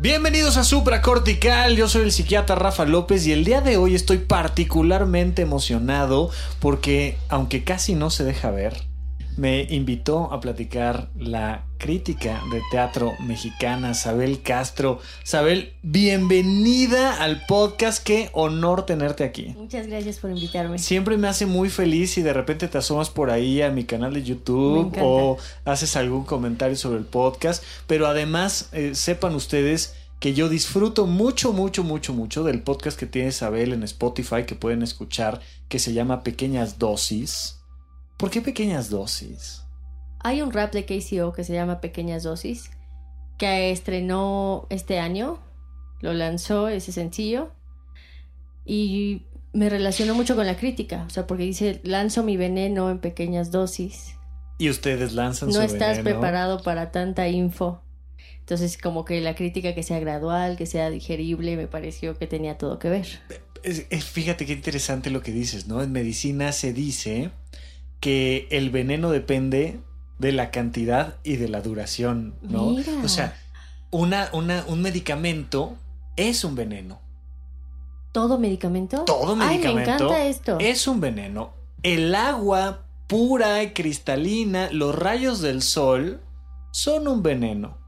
Bienvenidos a Supra Cortical, yo soy el psiquiatra Rafa López y el día de hoy estoy particularmente emocionado porque, aunque casi no se deja ver, me invitó a platicar la crítica de teatro mexicana, Sabel Castro. Sabel, bienvenida al podcast, qué honor tenerte aquí. Muchas gracias por invitarme. Siempre me hace muy feliz si de repente te asomas por ahí a mi canal de YouTube o haces algún comentario sobre el podcast, pero además eh, sepan ustedes que yo disfruto mucho, mucho, mucho, mucho del podcast que tiene Sabel en Spotify que pueden escuchar, que se llama Pequeñas Dosis ¿Por qué pequeñas dosis? Hay un rap de KCO que se llama Pequeñas Dosis, que estrenó este año, lo lanzó ese sencillo, y me relacionó mucho con la crítica, o sea, porque dice, lanzo mi veneno en pequeñas dosis. Y ustedes lanzan no su No estás preparado para tanta info. Entonces, como que la crítica que sea gradual, que sea digerible, me pareció que tenía todo que ver. fíjate qué interesante lo que dices, ¿no? En medicina se dice que el veneno depende de la cantidad y de la duración, ¿no? O sea, una, un medicamento es un veneno. ¿Todo medicamento? Todo medicamento. Ay, me encanta esto. Es un veneno. El agua pura y cristalina, los rayos del sol, son un veneno.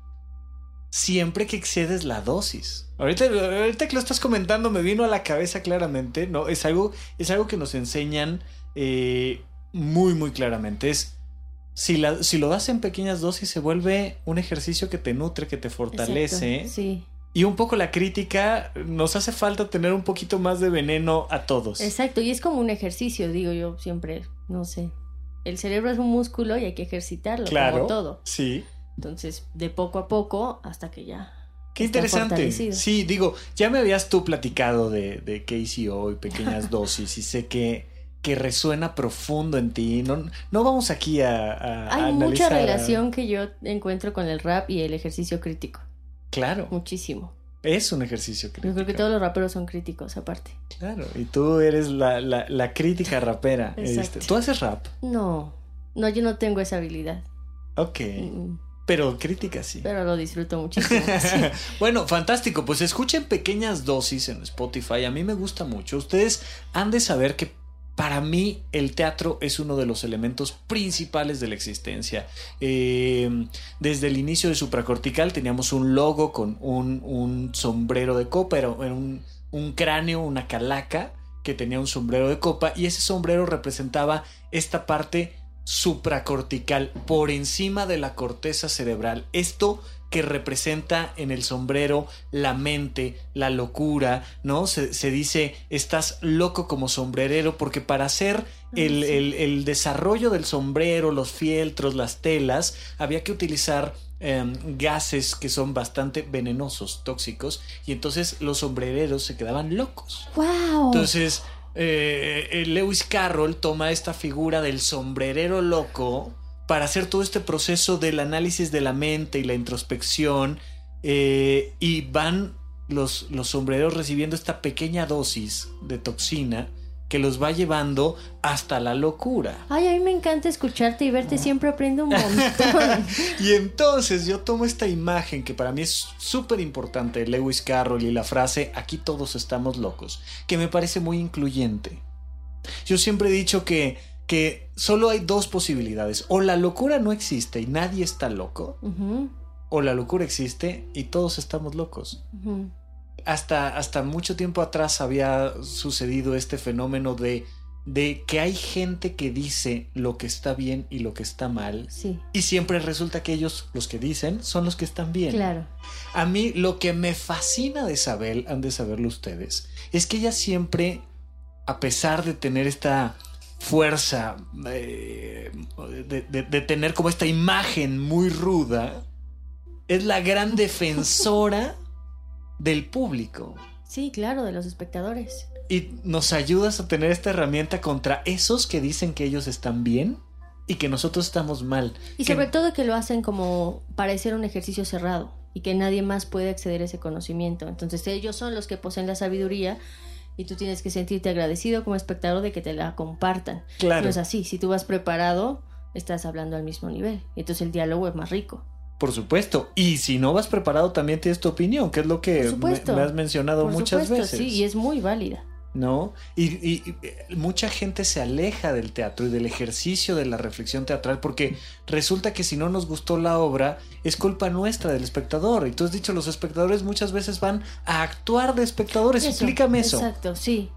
Siempre que excedes la dosis. Ahorita, ahorita que lo estás comentando me vino a la cabeza claramente, ¿no? Es algo, es algo que nos enseñan eh, muy, muy claramente. Es si, la, si lo das en pequeñas dosis, se vuelve un ejercicio que te nutre, que te fortalece. sí. Y un poco la crítica, nos hace falta tener un poquito más de veneno a todos. Exacto, y es como un ejercicio, digo yo siempre, no sé. El cerebro es un músculo y hay que ejercitarlo, claro, como todo. Sí. Entonces, de poco a poco hasta que ya. Qué interesante. Sí, digo, ya me habías tú platicado de, de KCO y pequeñas dosis y sé que que resuena profundo en ti. No, no vamos aquí a... Hay mucha relación que yo encuentro con el rap y el ejercicio crítico. Claro. Muchísimo. Es un ejercicio crítico. Yo creo que todos los raperos son críticos aparte. Claro, y tú eres la, la, crítica rapera. Este, ¿Tú haces rap? No, no, yo no tengo esa habilidad. Ok. Pero crítica sí. Pero lo disfruto muchísimo. bueno, fantástico. Pues escuchen pequeñas dosis en Spotify. A mí me gusta mucho. Ustedes han de saber que para mí el teatro es uno de los elementos principales de la existencia. Em, desde el inicio de Supracortical teníamos un logo con un, sombrero de copa, era un, un cráneo, una calaca que tenía un sombrero de copa y ese sombrero representaba esta parte supracortical por encima de la corteza cerebral. Esto que representa en el sombrero la mente, la locura, ¿no? Se, dice, estás loco como sombrerero, porque para hacer el, desarrollo del sombrero, los fieltros, las telas, había que utilizar em, gases que son bastante venenosos, tóxicos, y entonces los sombrereros se quedaban locos. ¡Wow! Entonces, eh, Lewis Carroll toma esta figura del sombrerero loco para hacer todo este proceso del análisis de la mente y la introspección eh, y van los, los sombreros recibiendo esta pequeña dosis de toxina que los va llevando hasta la locura. Ay, a mí me encanta escucharte y verte, siempre aprendo un montón. y entonces yo tomo esta imagen que para mí es súper importante, Lewis Carroll y la frase, aquí todos estamos locos, que me parece muy incluyente. Yo siempre he dicho que que solo hay dos posibilidades. O la locura no existe y nadie está loco. O la locura existe y todos estamos locos. hasta, hasta mucho tiempo atrás había sucedido este fenómeno de, de que hay gente que dice lo que está bien y lo que está mal. Y siempre resulta que ellos, los que dicen, son los que están bien. Claro. A mí lo que me fascina de Isabel, han de saberlo ustedes, es que ella siempre, a pesar de tener esta fuerza, eh, de, tener como esta imagen muy ruda, es la gran defensora del público. Sí, claro, de los espectadores. Y nos ayudas a tener esta herramienta contra esos que dicen que ellos están bien y que nosotros estamos mal. Y sobre todo que lo hacen como parecer un ejercicio cerrado y que nadie más puede acceder a ese conocimiento. Entonces ellos son los que poseen la sabiduría y tú tienes que sentirte agradecido como espectador de que te la compartan. Claro. No es así, si tú vas preparado, estás hablando al mismo nivel. Entonces el diálogo es más rico. Por supuesto. Y si no vas preparado, también tienes tu opinión, que es lo que me, me, has mencionado Por muchas supuesto, veces. Sí, y es muy válida. ¿No? Y, y, y, mucha gente se aleja del teatro y del ejercicio de la reflexión teatral porque resulta que si no nos gustó la obra es culpa nuestra del espectador. Y tú has dicho, los espectadores muchas veces van a actuar de espectadores. Eso, Explícame eso. Exacto, sí.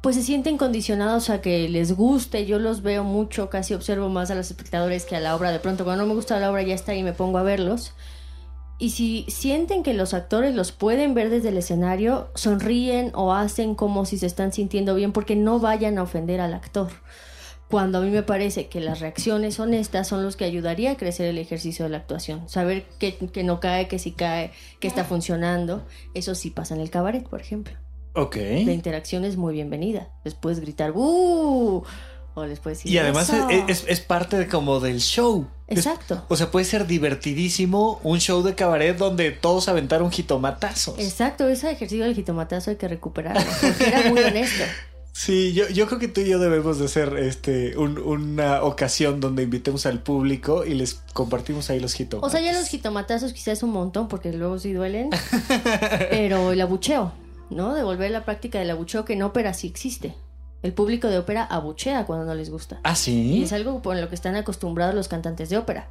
Pues se sienten condicionados a que les guste. Yo los veo mucho, casi observo más a los espectadores que a la obra. De pronto, cuando no me gusta la obra, ya está y me pongo a verlos. Y si sienten que los actores los pueden ver desde el escenario, sonríen o hacen como si se están sintiendo bien porque no vayan a ofender al actor. Cuando a mí me parece que las reacciones honestas son los que ayudaría a crecer el ejercicio de la actuación. Saber que, que no cae, que sí cae, que está funcionando. Eso sí pasa en el cabaret, por ejemplo. Ok. La interacción es muy bienvenida. Les puedes gritar ¡Uh! O les puedes decir Y además es, es, es parte de como del show. Es- Exacto. o sea, puede ser divertidísimo un show de cabaret donde todos aventaron jitomatazos. Exacto, ese ejercicio del jitomatazo hay que recuperarlo. Porque era muy honesto. Sí, yo, yo creo que tú y yo debemos de hacer este un- una ocasión donde invitemos al público y les compartimos ahí los O jitomates. sea, ya los jitomatazos quizás un montón porque luego sí duelen. pero el abucheo, ¿no? Devolver la práctica del abucheo que en ópera sí existe. El público de ópera abuchea cuando no les gusta. ¿Ah, Y sí? es algo por lo que están acostumbrados los cantantes de ópera.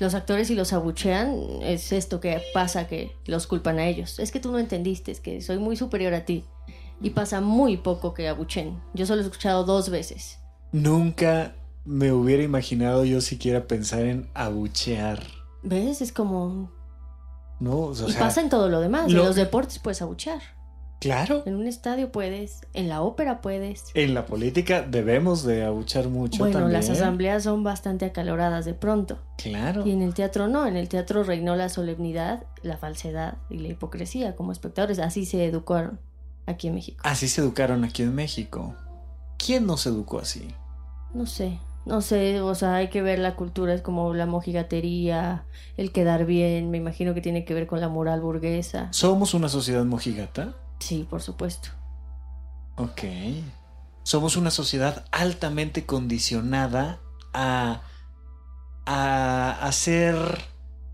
Los actores si los abuchean es esto que pasa que los culpan a ellos. Es que tú no entendiste, es que soy muy superior a ti. Y pasa muy poco que abuchen. Yo solo he escuchado dos veces. Nunca me hubiera imaginado yo siquiera pensar en abuchear, ¿Ves? Es como... ¿no? O sea, y pasa en todo lo demás. lo- En los deportes puedes abuchear. Claro. En un estadio puedes. En la ópera puedes. En la política debemos de abuchar mucho bueno, también. las asambleas son bastante acaloradas de pronto. Claro. Y en el teatro no. En el teatro reinó la solemnidad, la falsedad y la hipocresía como espectadores. Así se educaron aquí en México. Así se educaron aquí en México. ¿Quién nos educó así? No sé, no sé, o sea, hay que ver la cultura, es como la mojigatería, el quedar bien, me imagino que tiene que ver con la moral burguesa. ¿Somos una sociedad mojigata? Sí, por supuesto. Ok. Somos una sociedad altamente condicionada a, a hacer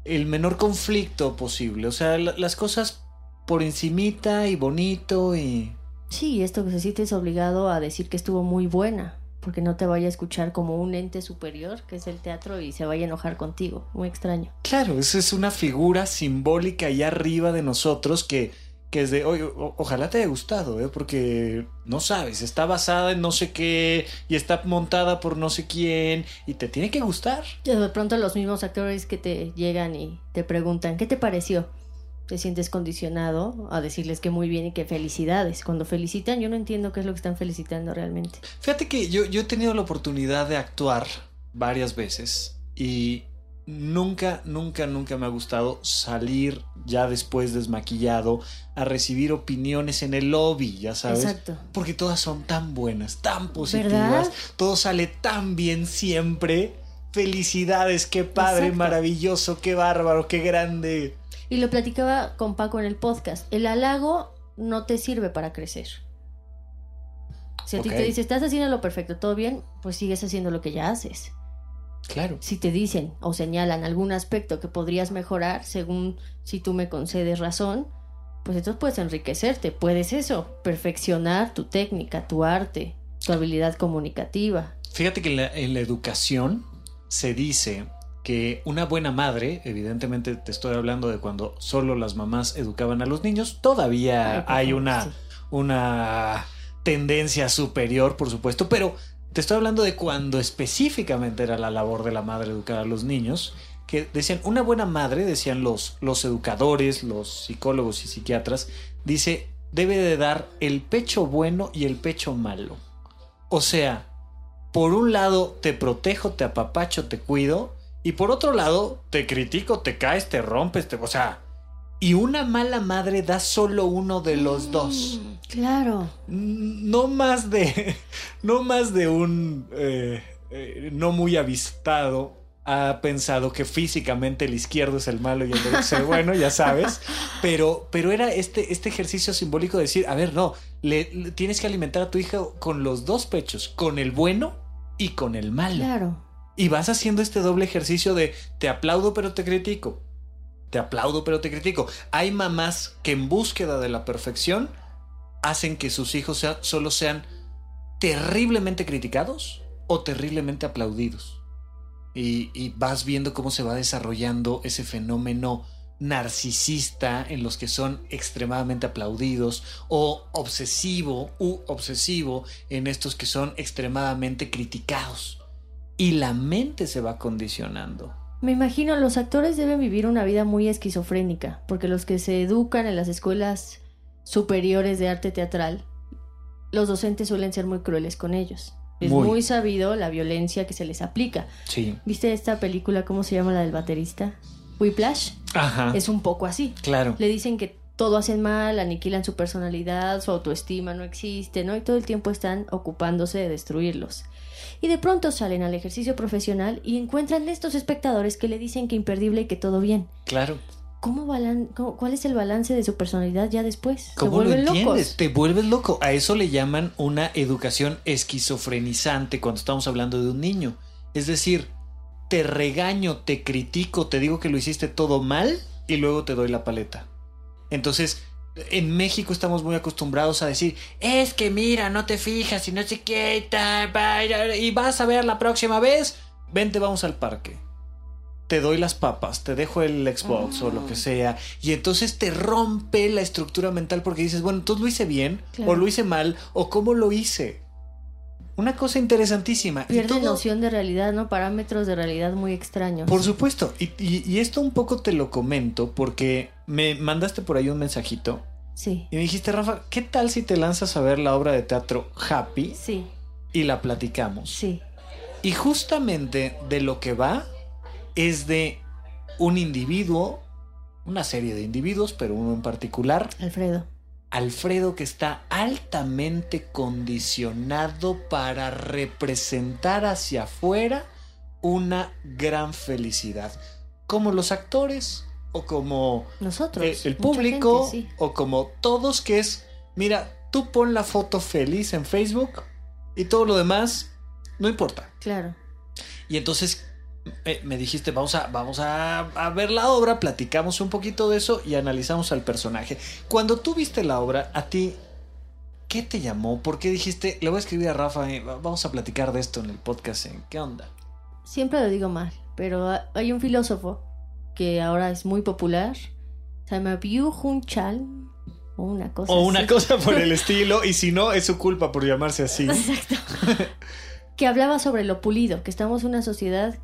el menor conflicto posible. O sea, la- las cosas por encimita y bonito y... Sí, esto que se siente es obligado a decir que estuvo muy buena, porque no te vaya a escuchar como un ente superior, que es el teatro, y se vaya a enojar contigo. Muy extraño. Claro, esa es una figura simbólica allá arriba de nosotros que, que es de, oye, o- ojalá te haya gustado, ¿eh? porque no sabes, está basada en no sé qué y está montada por no sé quién y te tiene que gustar. Y de pronto los mismos actores que te llegan y te preguntan, ¿qué te pareció? Te sientes condicionado a decirles que muy bien y que felicidades. Cuando felicitan, yo no entiendo qué es lo que están felicitando realmente. Fíjate que yo, yo he tenido la oportunidad de actuar varias veces y nunca, nunca, nunca me ha gustado salir ya después desmaquillado a recibir opiniones en el lobby, ya sabes. Exacto. Porque todas son tan buenas, tan positivas, ¿Verdad? todo sale tan bien siempre. Felicidades, qué padre, Exacto. maravilloso, qué bárbaro, qué grande. Y lo platicaba con Paco en el podcast. El halago no te sirve para crecer. Si a ti te dice, estás haciendo lo perfecto, todo bien, pues sigues haciendo lo que ya haces. Claro. Si te dicen o señalan algún aspecto que podrías mejorar, según si tú me concedes razón, pues entonces puedes enriquecerte. Puedes eso, perfeccionar tu técnica, tu arte, tu habilidad comunicativa. Fíjate que en la, en la educación se dice que una buena madre, evidentemente te estoy hablando de cuando solo las mamás educaban a los niños, todavía hay una, sí. una tendencia superior, por supuesto, pero te estoy hablando de cuando específicamente era la labor de la madre educar a los niños, que decían, una buena madre, decían los, los educadores, los psicólogos y psiquiatras, dice, debe de dar el pecho bueno y el pecho malo. O sea, por un lado te protejo, te apapacho, te cuido, y por otro lado te critico, te caes, te rompes, te, o sea, y una mala madre da solo uno de los dos. Mm, Claro. No más de, no más de un eh, eh, no muy avistado ha pensado que físicamente el izquierdo es el malo y el derecho es el bueno, ya sabes. Pero, pero era este, este ejercicio simbólico de decir, a ver, no, le, le- tienes que alimentar a tu hija con los dos pechos, con el bueno y con el malo. Claro. Y vas haciendo este doble ejercicio de te aplaudo pero te critico. Te aplaudo pero te critico. Hay mamás que en búsqueda de la perfección hacen que sus hijos solo sean terriblemente criticados o terriblemente aplaudidos. Y, vas viendo cómo se va desarrollando ese fenómeno narcisista en los que son extremadamente aplaudidos o obsesivo u obsesivo en estos que son extremadamente criticados. Y la mente se va condicionando. Me imagino los actores deben vivir una vida muy esquizofrénica, porque los que se educan en las escuelas superiores de arte teatral, los docentes suelen ser muy crueles con ellos. Es muy, sabido la violencia que se les aplica. Sí. ¿Viste esta película, cómo se llama la del baterista? Whiplash. Ajá. Es un poco así. Claro. Le dicen que todo hacen mal, aniquilan su personalidad, su autoestima no existe, ¿no? Y todo el tiempo están ocupándose de destruirlos. Y de pronto salen al ejercicio profesional y encuentran estos espectadores que le dicen que imperdible y que todo bien. Claro. ¿Cómo ¿Cuál es el balance de su personalidad ya después? ¿Cómo lo entiendes? Te vuelves loco. A eso le llaman una educación esquizofrenizante cuando estamos hablando de un niño. Es decir, te regaño, te critico, te digo que lo hiciste todo mal y luego te doy la paleta. Entonces, en México estamos muy acostumbrados a decir, es que mira, no te fijas y no sé qué, y vas a ver la próxima vez, vente, vamos al parque. Te doy las papas, te dejo el Xbox o lo que ah. sea. Y entonces te rompe la estructura mental porque dices, bueno, entonces lo hice bien, o lo hice mal, o cómo lo hice. Una cosa interesantísima. Pierde noción de realidad, ¿no? Parámetros de realidad muy extraños. Por supuesto. Y, esto un poco te lo comento porque me mandaste por ahí un mensajito. Sí. Y me dijiste, Rafa, ¿qué tal si te lanzas a ver la obra de teatro Happy? Sí. Y la platicamos. Sí. Y justamente de lo que va es de un individuo, una serie de individuos, pero uno en particular. Alfredo Alfredo que está altamente condicionado para representar hacia afuera una gran felicidad. Como los actores o como nosotros, eh, el público o como todos que es, mira, tú pon la foto feliz en Facebook y todo lo demás no importa. Claro. Y entonces eh, me dijiste, vamos, a, vamos a, ver la obra, platicamos un poquito de eso y analizamos al personaje. Cuando tú viste la obra, a ti, ¿qué te llamó? ¿Por qué dijiste, le voy a escribir a Rafa, eh, vamos a platicar de esto en el podcast? ¿Qué onda? Siempre lo digo mal, pero hay un filósofo que ahora es muy popular, se llama Byu Hun Chal, o una cosa O una cosa por el estilo, y si no, es su culpa por llamarse así. Exacto. que hablaba sobre lo pulido, que estamos en una sociedad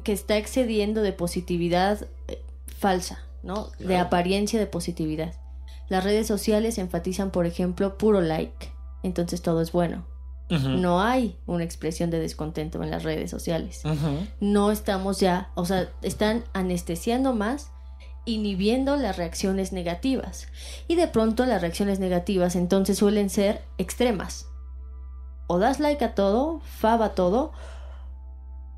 que está excediendo de positividad eh, falsa, ¿no? De apariencia de positividad. Las redes sociales enfatizan, por ejemplo, puro like, entonces todo es bueno. No hay una expresión de descontento en las redes sociales. No estamos ya, o sea, están anestesiando más, inhibiendo las reacciones negativas. Y de pronto las reacciones negativas entonces suelen ser extremas. O das like a todo, fava a todo,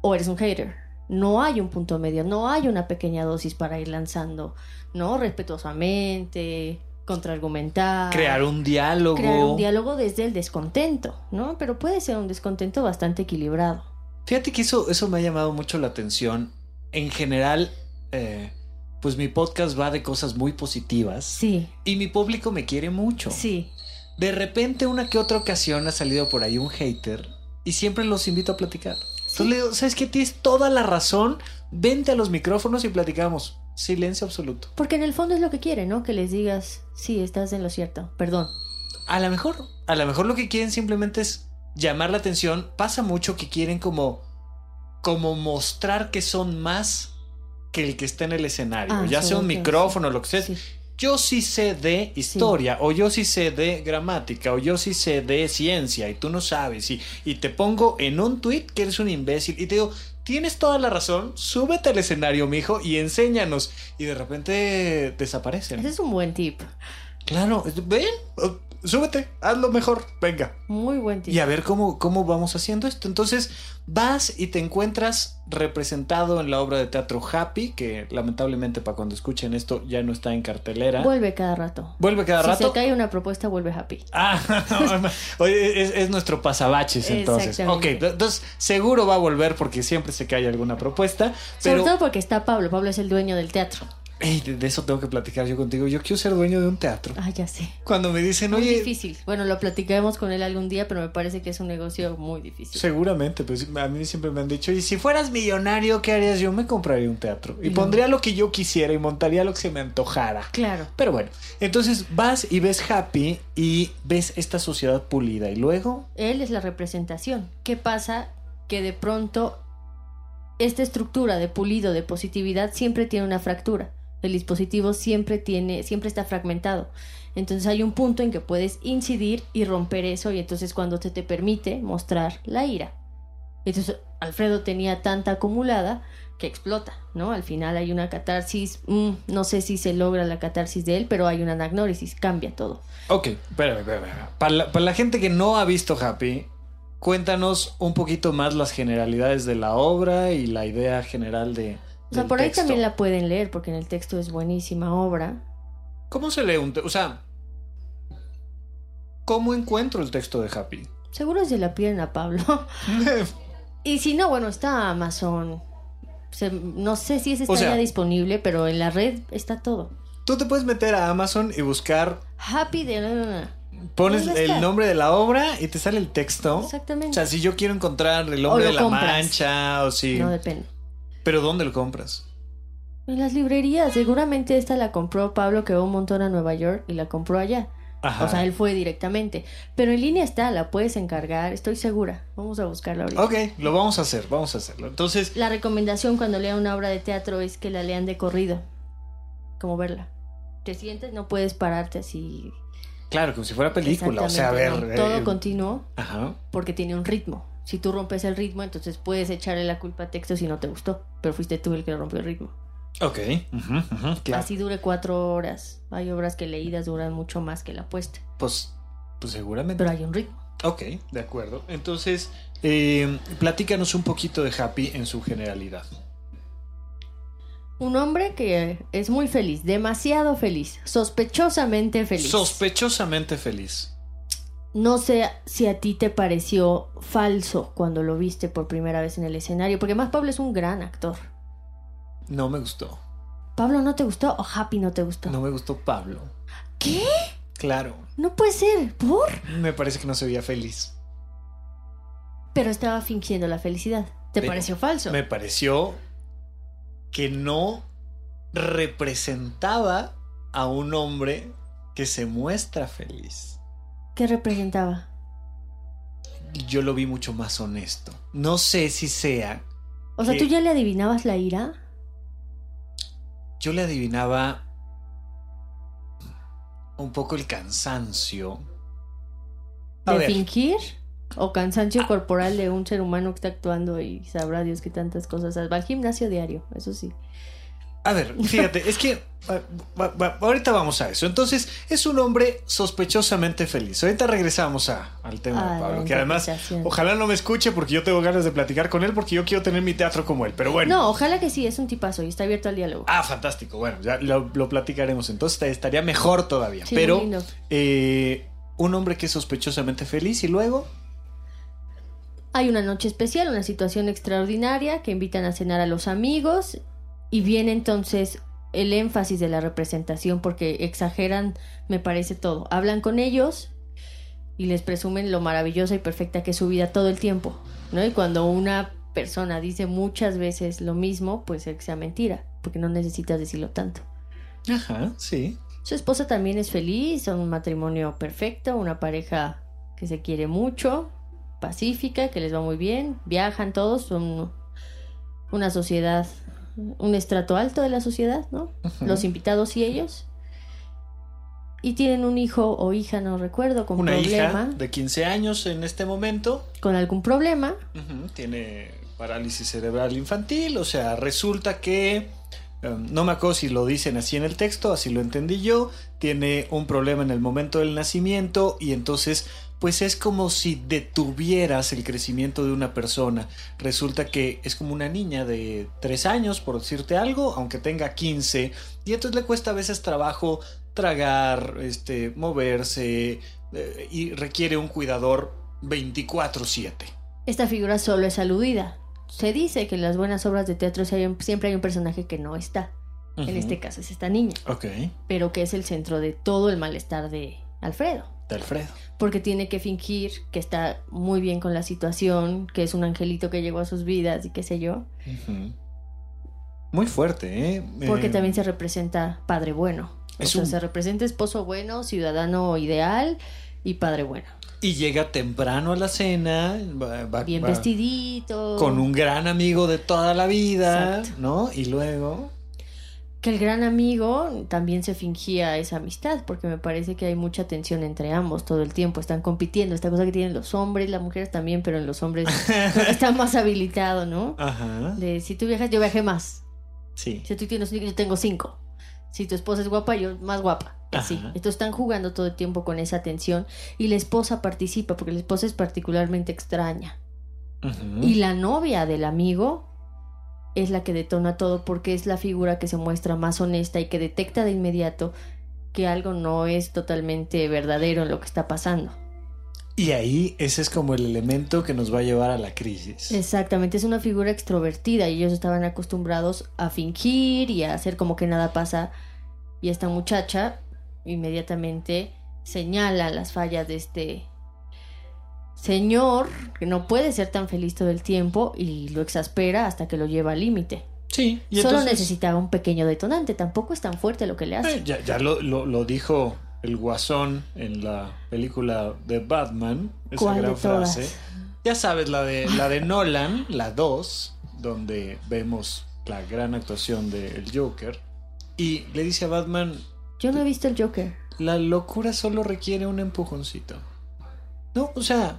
o eres un hater no hay un punto medio, no hay una pequeña dosis para ir lanzando, ¿no? Respetuosamente, contraargumentar. Crear un diálogo. Crear un diálogo desde el descontento, ¿no? Pero puede ser un descontento bastante equilibrado. Fíjate que eso, eso me ha llamado mucho la atención. En general, eh, pues mi podcast va de cosas muy positivas. Sí. Y mi público me quiere mucho. Sí. De repente, una que otra ocasión ha salido por ahí un hater y siempre los invito a platicar. Entonces le digo, ¿sabes qué? Tienes toda la razón. Vente a los micrófonos y platicamos. Silencio absoluto. Porque en el fondo es lo que quieren, ¿no? Que les digas, sí, estás en lo cierto. Perdón. A lo mejor, a lo mejor lo que quieren simplemente es llamar la atención. Pasa mucho que quieren como, como mostrar que son más que el que está en el escenario. Ah, ya sea un micrófono, lo que sea yo sí sé de historia, o yo sí sé de gramática, o yo sí sé de ciencia, y tú no sabes, y, y te pongo en un tweet que eres un imbécil, y te digo, tienes toda la razón, súbete al escenario, mijo, y enséñanos. Y de repente desaparecen. Ese es un buen tip. Claro, ven, súbete, hazlo mejor, venga. Muy buen tip. Y a ver cómo, cómo vamos haciendo esto. Entonces vas y te encuentras representado en la obra de teatro Happy, que lamentablemente para cuando escuchen esto ya no está en cartelera. Vuelve cada rato. Vuelve cada si rato. se cae una propuesta, vuelve happy. Ah, oye, es, es nuestro pasabaches entonces. Ok, entonces seguro va a volver porque siempre se cae alguna propuesta. Sobre Pero todo porque está Pablo. Pablo es el dueño del teatro. De, eso tengo que platicar yo contigo. Yo quiero ser dueño de un teatro. Ah, ya sé. Cuando me dicen, Muy oye, difícil. Bueno, lo platicaremos con él algún día, pero me parece que es un negocio muy difícil. Seguramente, pues a mí siempre me han dicho, y si fueras millonario, ¿qué harías? Yo me compraría un teatro y No. pondría lo que yo quisiera y montaría lo que se me antojara. Claro. Pero bueno, entonces vas y ves Happy y ves esta sociedad pulida y luego... Él es la representación. ¿Qué pasa? Que de pronto esta estructura de pulido, de positividad, siempre tiene una fractura. El dispositivo siempre tiene, siempre está fragmentado. Entonces hay un punto en que puedes incidir y romper eso y entonces cuando te, te permite mostrar la ira. Entonces Alfredo tenía tanta acumulada que explota, ¿no? Al final hay una catarsis, mm, no sé si se logra la catarsis de él, pero hay una anagnórisis, cambia todo. Ok, espérame, espérame. Para para la gente que no ha visto Happy, cuéntanos un poquito más las generalidades de la obra y la idea general de... O sea, por ahí texto. también la pueden leer porque en el texto es buenísima obra. ¿Cómo se lee un... te- O sea, ¿cómo encuentro el texto de Happy? Seguro se la piden a Pablo. y si no, bueno, está Amazon. Se- no sé si ese está O sea- ya disponible, pero en la red está todo. Tú te puedes meter a Amazon y buscar, Happy de... no, no, no. pones el nombre de la obra y te sale el texto. O Exactamente. sea, si yo quiero encontrar el O hombre de la compras. mancha o si... No depende. Pero ¿dónde lo compras? En las librerías, seguramente esta la compró Pablo que va un montón a Nueva York y la compró allá. Ajá. O sea, él fue directamente. Pero en línea está, la puedes encargar, estoy segura. Vamos a buscarla ahorita. Ok, lo vamos a hacer, vamos a hacerlo. Entonces, La recomendación cuando lean una obra de teatro es que la lean de corrido. Como verla. Te sientes, no puedes pararte así. claro, como si fuera película, o sea, a ver... No. Todo eh, continuo Ajá. porque tiene un ritmo. Si tú rompes el ritmo, entonces puedes echarle la culpa a texto si no te gustó. Pero fuiste tú el que rompió el ritmo. Ok. claro. Así dure cuatro horas. Hay obras que leídas duran mucho más que la puesta. Pues, pues seguramente. Pero hay un ritmo. Ok, de acuerdo. Entonces, eh, platícanos un poquito de Happy en su generalidad. Un hombre que es muy feliz, demasiado feliz, sospechosamente feliz. Sospechosamente feliz. No sé si a ti te pareció falso cuando lo viste por primera vez en el escenario, porque más Pablo es un gran actor. No me gustó. ¿Pablo no te gustó o Happy no te gustó? No me gustó Pablo. ¿Qué? Claro. No puede ser. ¿Por? Me parece que no se veía feliz. Pero estaba fingiendo la felicidad. ¿Te Pero pareció falso? Me pareció que no representaba a un hombre que se muestra feliz. ¿Qué representaba? Yo lo vi mucho más honesto. No sé si sea. O sea. ¿tú ya le adivinabas la ira? Yo le adivinaba un poco el cansancio. A ¿De ver. fingir? ¿O cansancio corporal de un ser humano que está actuando y sabrá Dios que tantas cosas? Va al gimnasio diario, eso sí. A ver, fíjate, es que ah, ahorita vamos a eso. Entonces, es un hombre sospechosamente feliz. Ahorita regresamos a- al tema Ah, de Pablo, que además, ojalá no me escuche porque yo tengo ganas de platicar con él porque yo quiero tener mi teatro como él. Pero bueno. No, ojalá que sí, es un tipazo y está abierto al diálogo. Ah, fantástico. Bueno, ya lo, lo platicaremos. Entonces estaría mejor todavía. Sí, Pero eh, un hombre que es sospechosamente feliz y luego... Hay una noche especial, una situación extraordinaria que invitan a cenar a los amigos y viene entonces el énfasis de la representación porque exageran, me parece todo. Hablan con ellos y les presumen lo maravillosa y perfecta que es su vida todo el tiempo, ¿no? Y cuando una persona dice muchas veces lo mismo, pues es que sea mentira, porque no necesitas decirlo tanto. Ajá, sí. Su esposa también es feliz, son un matrimonio perfecto, una pareja que se quiere mucho, pacífica, que les va muy bien, viajan todos, son una sociedad, un estrato alto de la sociedad, ¿no? Los invitados y ellos. Y tienen un hijo o hija, no recuerdo, con Una problema, hija de 15 años en este momento. con algún problema. Tiene parálisis cerebral infantil, o sea, resulta que um, no me acuerdo si lo dicen así en el texto, así lo entendí yo, tiene un problema en el momento del nacimiento y entonces pues es como si detuvieras el crecimiento de una persona. Resulta que es como una niña de 3 años, por decirte algo, aunque tenga 15, y entonces le cuesta a veces trabajo tragar, este, moverse, eh, y requiere un cuidador 24/7. Esta figura solo es aludida. Se dice que en las buenas obras de teatro siempre hay un personaje que no está. En este caso es esta niña. Ok. Pero que es el centro de todo el malestar de Alfredo. De Alfredo. Porque tiene que fingir que está muy bien con la situación, que es un angelito que llegó a sus vidas y qué sé yo. Muy fuerte, ¿eh? Porque Eh, también se representa padre bueno. O Es sea, un- se representa esposo bueno, ciudadano ideal y padre bueno. Y llega temprano a la cena, va- va- Bien va vestidito. con un gran amigo de toda la vida, Exacto. ¿no? Y luego... Que el gran amigo también se fingía esa amistad, porque me parece que hay mucha tensión entre ambos todo el tiempo. Están compitiendo, esta cosa que tienen los hombres, las mujeres también, pero en los hombres está más habilitado, ¿no? Ajá. De si tú viajas, yo viajé más. Sí. Si tú tienes yo tengo cinco. Si tu esposa es guapa, yo más guapa. Así. Ajá. Entonces están jugando todo el tiempo con esa tensión y la esposa participa porque la esposa es particularmente extraña. Ujú. Y la novia del amigo es la que detona todo porque es la figura que se muestra más honesta y que detecta de inmediato que algo no es totalmente verdadero en lo que está pasando. Y ahí ese es como el elemento que nos va a llevar a la crisis. Exactamente, es una figura extrovertida y ellos estaban acostumbrados a fingir y a hacer como que nada pasa. Y esta muchacha inmediatamente señala las fallas de este señor que no puede ser tan feliz todo el tiempo y lo exaspera hasta que lo lleva al límite. Sí. Y Solo entonces- necesitaba un pequeño detonante, tampoco es tan fuerte lo que le hace. Eh, ya ya lo, lo- lo dijo el guasón en la película de Batman. Esa ¿Cuál de gran frase. Ya sabes, la de, la de Nolan, la 2, donde vemos la gran actuación del Joker. Y le dice a Batman, Yo no he visto el Joker. la locura solo requiere un empujoncito. No, o sea,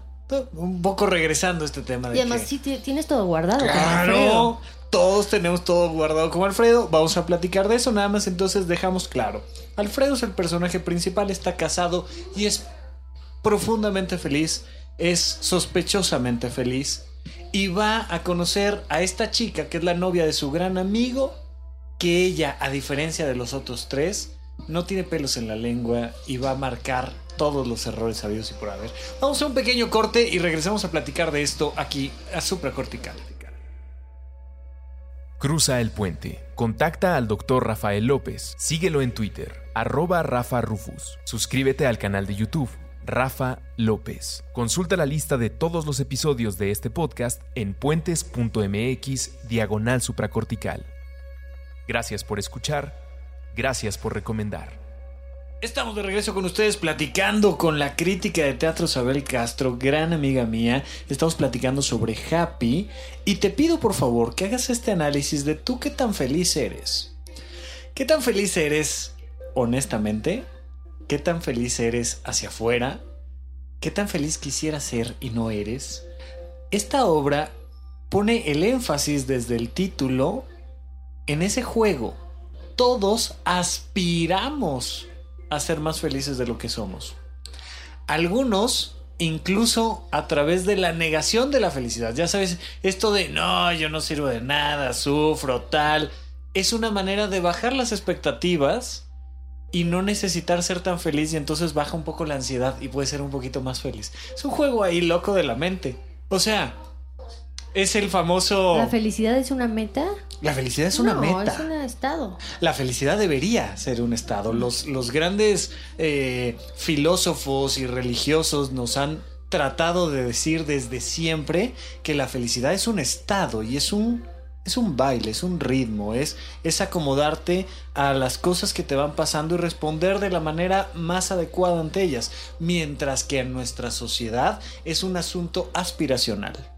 un poco regresando a este tema de Y además que- sí ti- tienes todo guardado. Claro, todos tenemos todo guardado como Alfredo. Vamos a platicar de eso, nada más entonces dejamos claro. Alfredo es el personaje principal, está casado y es profundamente feliz, es sospechosamente feliz y va a conocer a esta chica que es la novia de su gran amigo, que ella, a diferencia de los otros tres, no tiene pelos en la lengua y va a marcar todos los errores sabidos y por haber. Vamos a un pequeño corte y regresamos a platicar de esto aquí a Supracortical. Cruza el puente. Contacta al Dr. Rafael López. Síguelo en Twitter, arroba Rafa Rufus. Suscríbete al canal de YouTube, Rafa López. Consulta la lista de todos los episodios de este podcast en puentes.mx diagonal supracortical. Gracias por escuchar. Gracias por recomendar. Estamos de regreso con ustedes platicando con la crítica de teatro Isabel Castro, gran amiga mía. Estamos platicando sobre Happy y te pido por favor que hagas este análisis de tú qué tan feliz eres. ¿Qué tan feliz eres honestamente? ¿Qué tan feliz eres hacia afuera? ¿Qué tan feliz quisieras ser y no eres? Esta obra pone el énfasis desde el título en ese juego. Todos aspiramos a ser más felices de lo que somos. Algunos incluso a través de la negación de la felicidad. Ya sabes, esto de no, yo no sirvo de nada, sufro, tal, es una manera de bajar las expectativas y no necesitar ser tan feliz y entonces baja un poco la ansiedad y puede ser un poquito más feliz. Es un juego ahí loco de la mente. O sea, es el famoso... ¿La felicidad es una meta? La felicidad es una no, meta. es un estado. La felicidad debería ser un estado. Los, los grandes eh, filósofos y religiosos nos han tratado de decir desde siempre que la felicidad es un estado y es un, es un baile, es un ritmo, es, es acomodarte a las cosas que te van pasando y responder de la manera más adecuada ante ellas, mientras que en nuestra sociedad es un asunto aspiracional.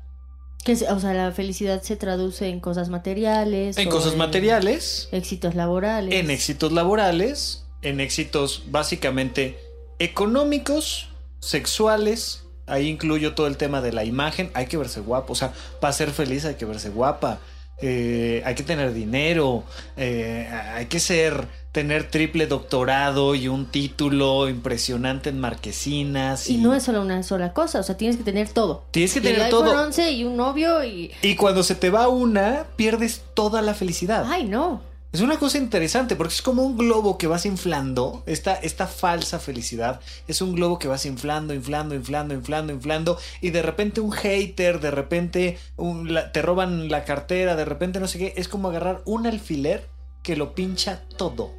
Que, o sea, la felicidad se traduce en cosas materiales. En cosas en materiales, Éxitos laborales. en éxitos laborales, en éxitos básicamente económicos, sexuales. Ahí incluyo todo el tema de la imagen. Hay que verse guapo. O sea, para ser feliz hay que verse guapa. Eh, hay que tener dinero, eh, hay que ser, tener triple doctorado y un título impresionante en marquesinas. Y, no es solo una sola cosa, o sea, tienes que tener todo. Tienes que Y tener todo. 11 y un novio y... Y cuando se te va una, pierdes toda la felicidad. Ay, no. Es una cosa interesante porque es como un globo que vas inflando. Esta, esta falsa felicidad es un globo que vas inflando, inflando, inflando, inflando, inflando. Y de repente un hater, de repente un- la- te roban la cartera, de repente no sé qué. Es como agarrar un alfiler que lo pincha todo.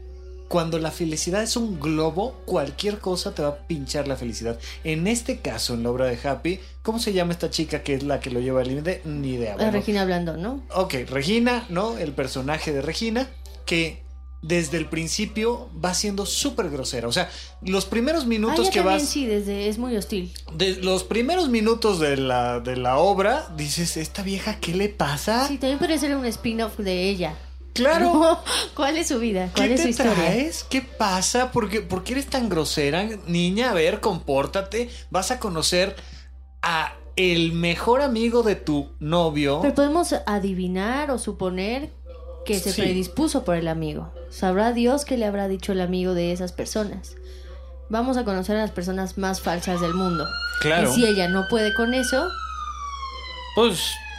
Cuando la felicidad es un globo, cualquier cosa te va a pinchar la felicidad. En este caso, en la obra de Happy, ¿cómo se llama esta chica que es la que lo lleva al límite? Ni idea. La Bueno, Regina hablando, ¿no? Ok, Regina, ¿no? El personaje de Regina, que desde el principio va siendo súper grosera. O sea, los primeros Ah, minutos ella que vas. sí, desde... Es muy hostil. De los primeros minutos de la, de la obra, dices, ¿esta vieja qué le pasa? Sí, también podría ser un spin-off de ella. claro. ¿Cuál es su vida? ¿Cuál ¿Qué es su te historia? traes? ¿Qué pasa? ¿Por qué, por qué eres tan grosera? Niña, a ver, compórtate. Vas a conocer a el mejor amigo de tu novio. Pero podemos adivinar o suponer que se Sí. predispuso por el amigo. Sabrá Dios qué le habrá dicho el amigo de esas personas. Vamos a conocer a las personas más falsas del mundo. Claro. Y si ella no puede con eso, Pues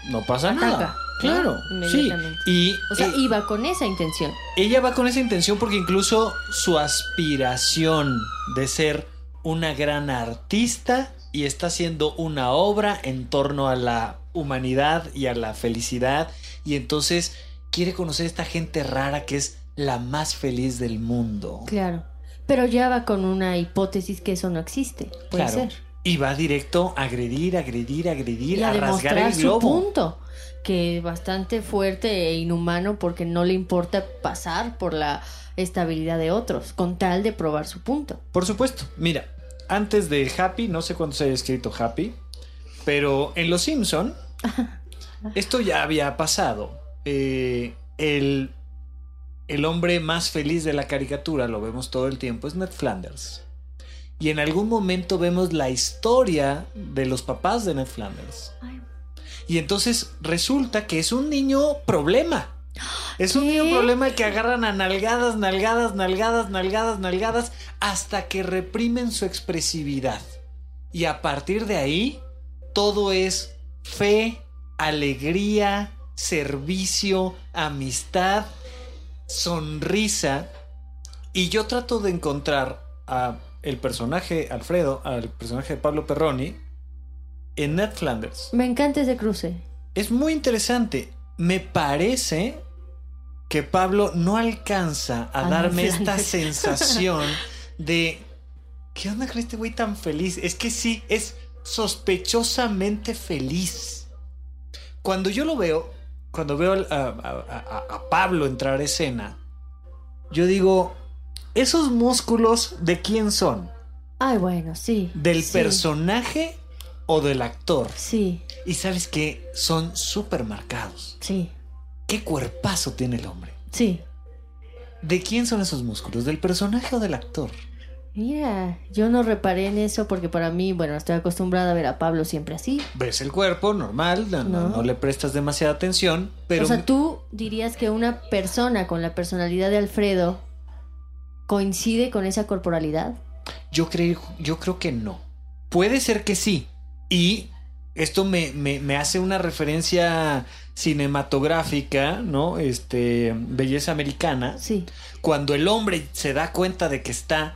no pasa Ataca, nada. Claro, sí. Y o sea, eh, iba con esa intención. ella va con esa intención porque incluso su aspiración de ser una gran artista y está haciendo una obra en torno a la humanidad y a la felicidad y entonces quiere conocer a esta gente rara que es la más feliz del mundo. Claro. Pero ya va con una hipótesis que eso no existe. Puede Claro. ser. Y va directo a agredir, agredir, agredir, Y a a rasgar el su globo. punto. Que es bastante fuerte e inhumano porque no le importa pasar por la estabilidad de otros, con tal de probar su punto. Por supuesto. Mira, antes de Happy, no sé cuándo se haya escrito Happy, pero en Los Simpson esto ya había pasado. Eh, el, el hombre más feliz de la caricatura, lo vemos todo el tiempo, es Ned Flanders. Y en algún momento vemos la historia de los papás de Ned Flanders. Y entonces resulta que es un niño problema. Es un ¿Qué? niño problema que agarran a nalgadas, nalgadas, nalgadas, nalgadas, nalgadas, hasta que reprimen su expresividad. Y a partir de ahí, todo es fe, alegría, servicio, amistad, sonrisa. Y yo trato de encontrar a el personaje Alfredo, al personaje de Pablo Perroni, en Ned Flanders. Me encanta ese cruce. Es muy interesante. Me parece que Pablo no alcanza a A darme Ned esta Flanders. sensación de ¿qué onda con este güey tan feliz? Es que sí, es sospechosamente feliz. Cuando yo lo veo, cuando veo a, a- a- a Pablo entrar a escena, yo digo, ¿esos músculos de quién son? Ay, bueno, sí. ¿Del sí, personaje o del actor? Sí, Y sabes que son súper marcados. sí, ¿Qué cuerpazo tiene el hombre? sí. ¿De quién son esos músculos? ¿Del personaje o del actor? Mira, yo no reparé en eso porque para mí, bueno, estoy acostumbrada a ver a Pablo siempre así. Ves el cuerpo normal, no, no- le prestas demasiada atención, pero o sea, tú dirías que una persona con la personalidad de Alfredo coincide con esa corporalidad. yo, creo, yo creo que no. Puede ser que sí. Y esto me, me- me hace una referencia cinematográfica, ¿no? Este, belleza americana. Sí, cuando el hombre se da cuenta de que está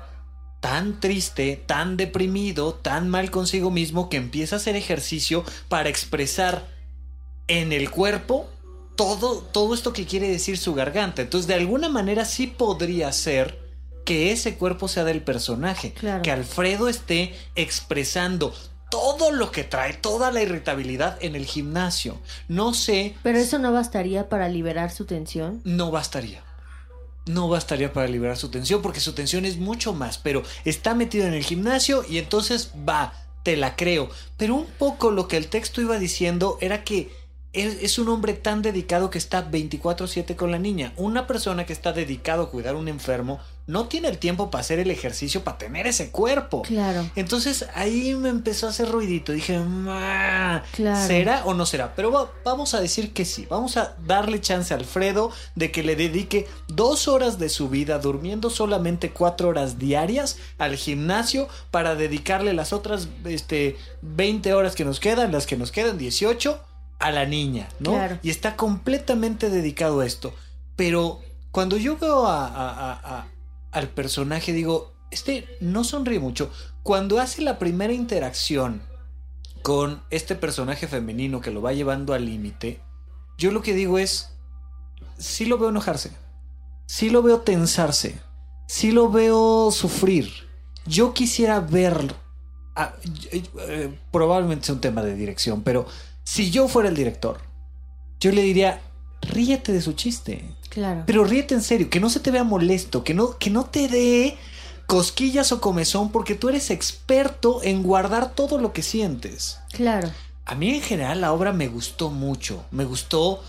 tan triste, tan deprimido, tan mal consigo mismo, que empieza a hacer ejercicio para expresar en el cuerpo todo, todo esto que quiere decir su garganta. Entonces, de alguna manera sí podría ser que ese cuerpo sea del personaje. Claro. Que Alfredo esté expresando todo lo que trae, toda la irritabilidad en el gimnasio. No sé pero eso no bastaría para liberar su tensión. no bastaría. No bastaría para liberar su tensión porque su tensión es mucho más, pero está metido en el gimnasio y entonces va, te la creo. Pero un poco lo que el texto iba diciendo era que es, es un hombre tan dedicado que está 24/7 con la niña. Una persona que está dedicado a cuidar a un enfermo no tiene el tiempo para hacer el ejercicio, para tener ese cuerpo. Claro. Entonces ahí me empezó a hacer ruidito. Dije, "Ma, Claro. ¿será o no será? Pero va- vamos a decir que sí. Vamos a darle chance a Alfredo de que le dedique dos horas de su vida durmiendo solamente cuatro horas diarias al gimnasio para dedicarle las otras este, 20 horas que nos quedan, las que nos quedan 18, a la niña, ¿no? Claro. Y está completamente dedicado a esto. Pero cuando yo veo a- a- a- a- al personaje, digo, este no sonríe mucho. Cuando hace la primera interacción con este personaje femenino que lo va llevando al límite, yo lo que digo es, sí lo veo enojarse, sí lo veo tensarse, sí lo veo sufrir. Yo quisiera ver, ah, eh, probablemente sea un tema de dirección, pero si yo fuera el director, yo le diría, ríete de su chiste. Claro. Pero ríete en serio, que no se te vea molesto, que no, que no te dé cosquillas o comezón, porque tú eres experto en guardar todo lo que sientes. Claro. A mí en general la obra me gustó mucho, me gustó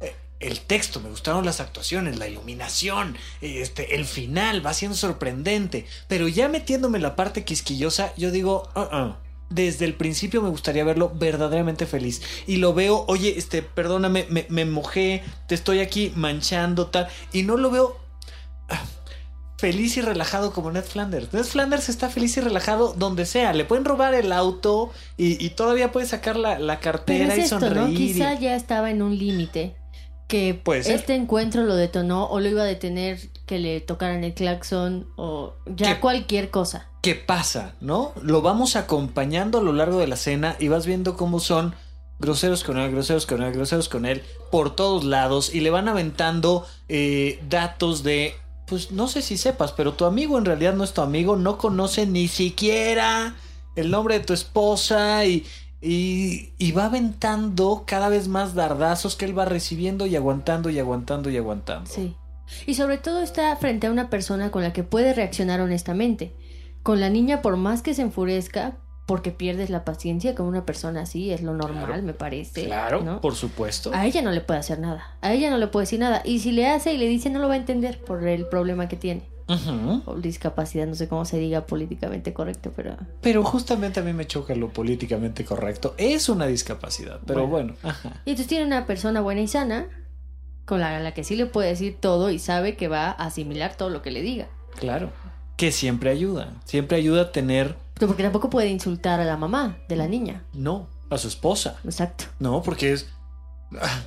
eh, el texto, me gustaron las actuaciones, la iluminación, este, el final va siendo sorprendente, pero ya metiéndome en la parte quisquillosa, yo digo, "Uh-uh". Desde el principio me gustaría verlo verdaderamente feliz y lo veo, oye, este, perdóname, me, me mojé, te estoy aquí manchando tal y no lo veo ah, feliz y relajado como Ned Flanders. Ned Flanders está feliz y relajado donde sea. Le pueden robar el auto y, y todavía puede sacar la, la Pero cartera es y esto, sonreír. ¿no? y- Quizá ya estaba en un límite que este encuentro lo detonó o lo iba a detener que le tocaran el claxon o ya cualquier cosa. ¿Qué pasa? ¿No? Lo vamos acompañando a lo largo de la cena y vas viendo cómo son groseros con él, groseros con él, groseros con él, por todos lados y le van aventando eh, datos de, pues no sé si sepas, pero tu amigo en realidad no es tu amigo, no conoce ni siquiera el nombre de tu esposa y, y, y va aventando cada vez más dardazos que él va recibiendo y aguantando y aguantando y aguantando. Sí. Y sobre todo está frente a una persona con la que puede reaccionar honestamente. Con la niña, por más que se enfurezca, porque pierdes la paciencia con una persona así, es lo normal, Claro. me parece. Claro, ¿no? por supuesto. A ella no le puede hacer nada. A ella no le puede decir nada. Y si le hace y le dice, no lo va a entender por el problema que tiene. Ujú. O discapacidad, no sé cómo se diga políticamente correcto, pero. Pero justamente a mí me choca lo políticamente correcto. Es una discapacidad, pero bueno. ajá. Y entonces tiene una persona buena y sana, con la, la que sí le puede decir todo y sabe que va a asimilar todo lo que le diga. Claro. Que siempre ayuda. Siempre ayuda a tener, Pero porque tampoco puede insultar a la mamá de la niña. no, a su esposa. Exacto. No, porque es. ah,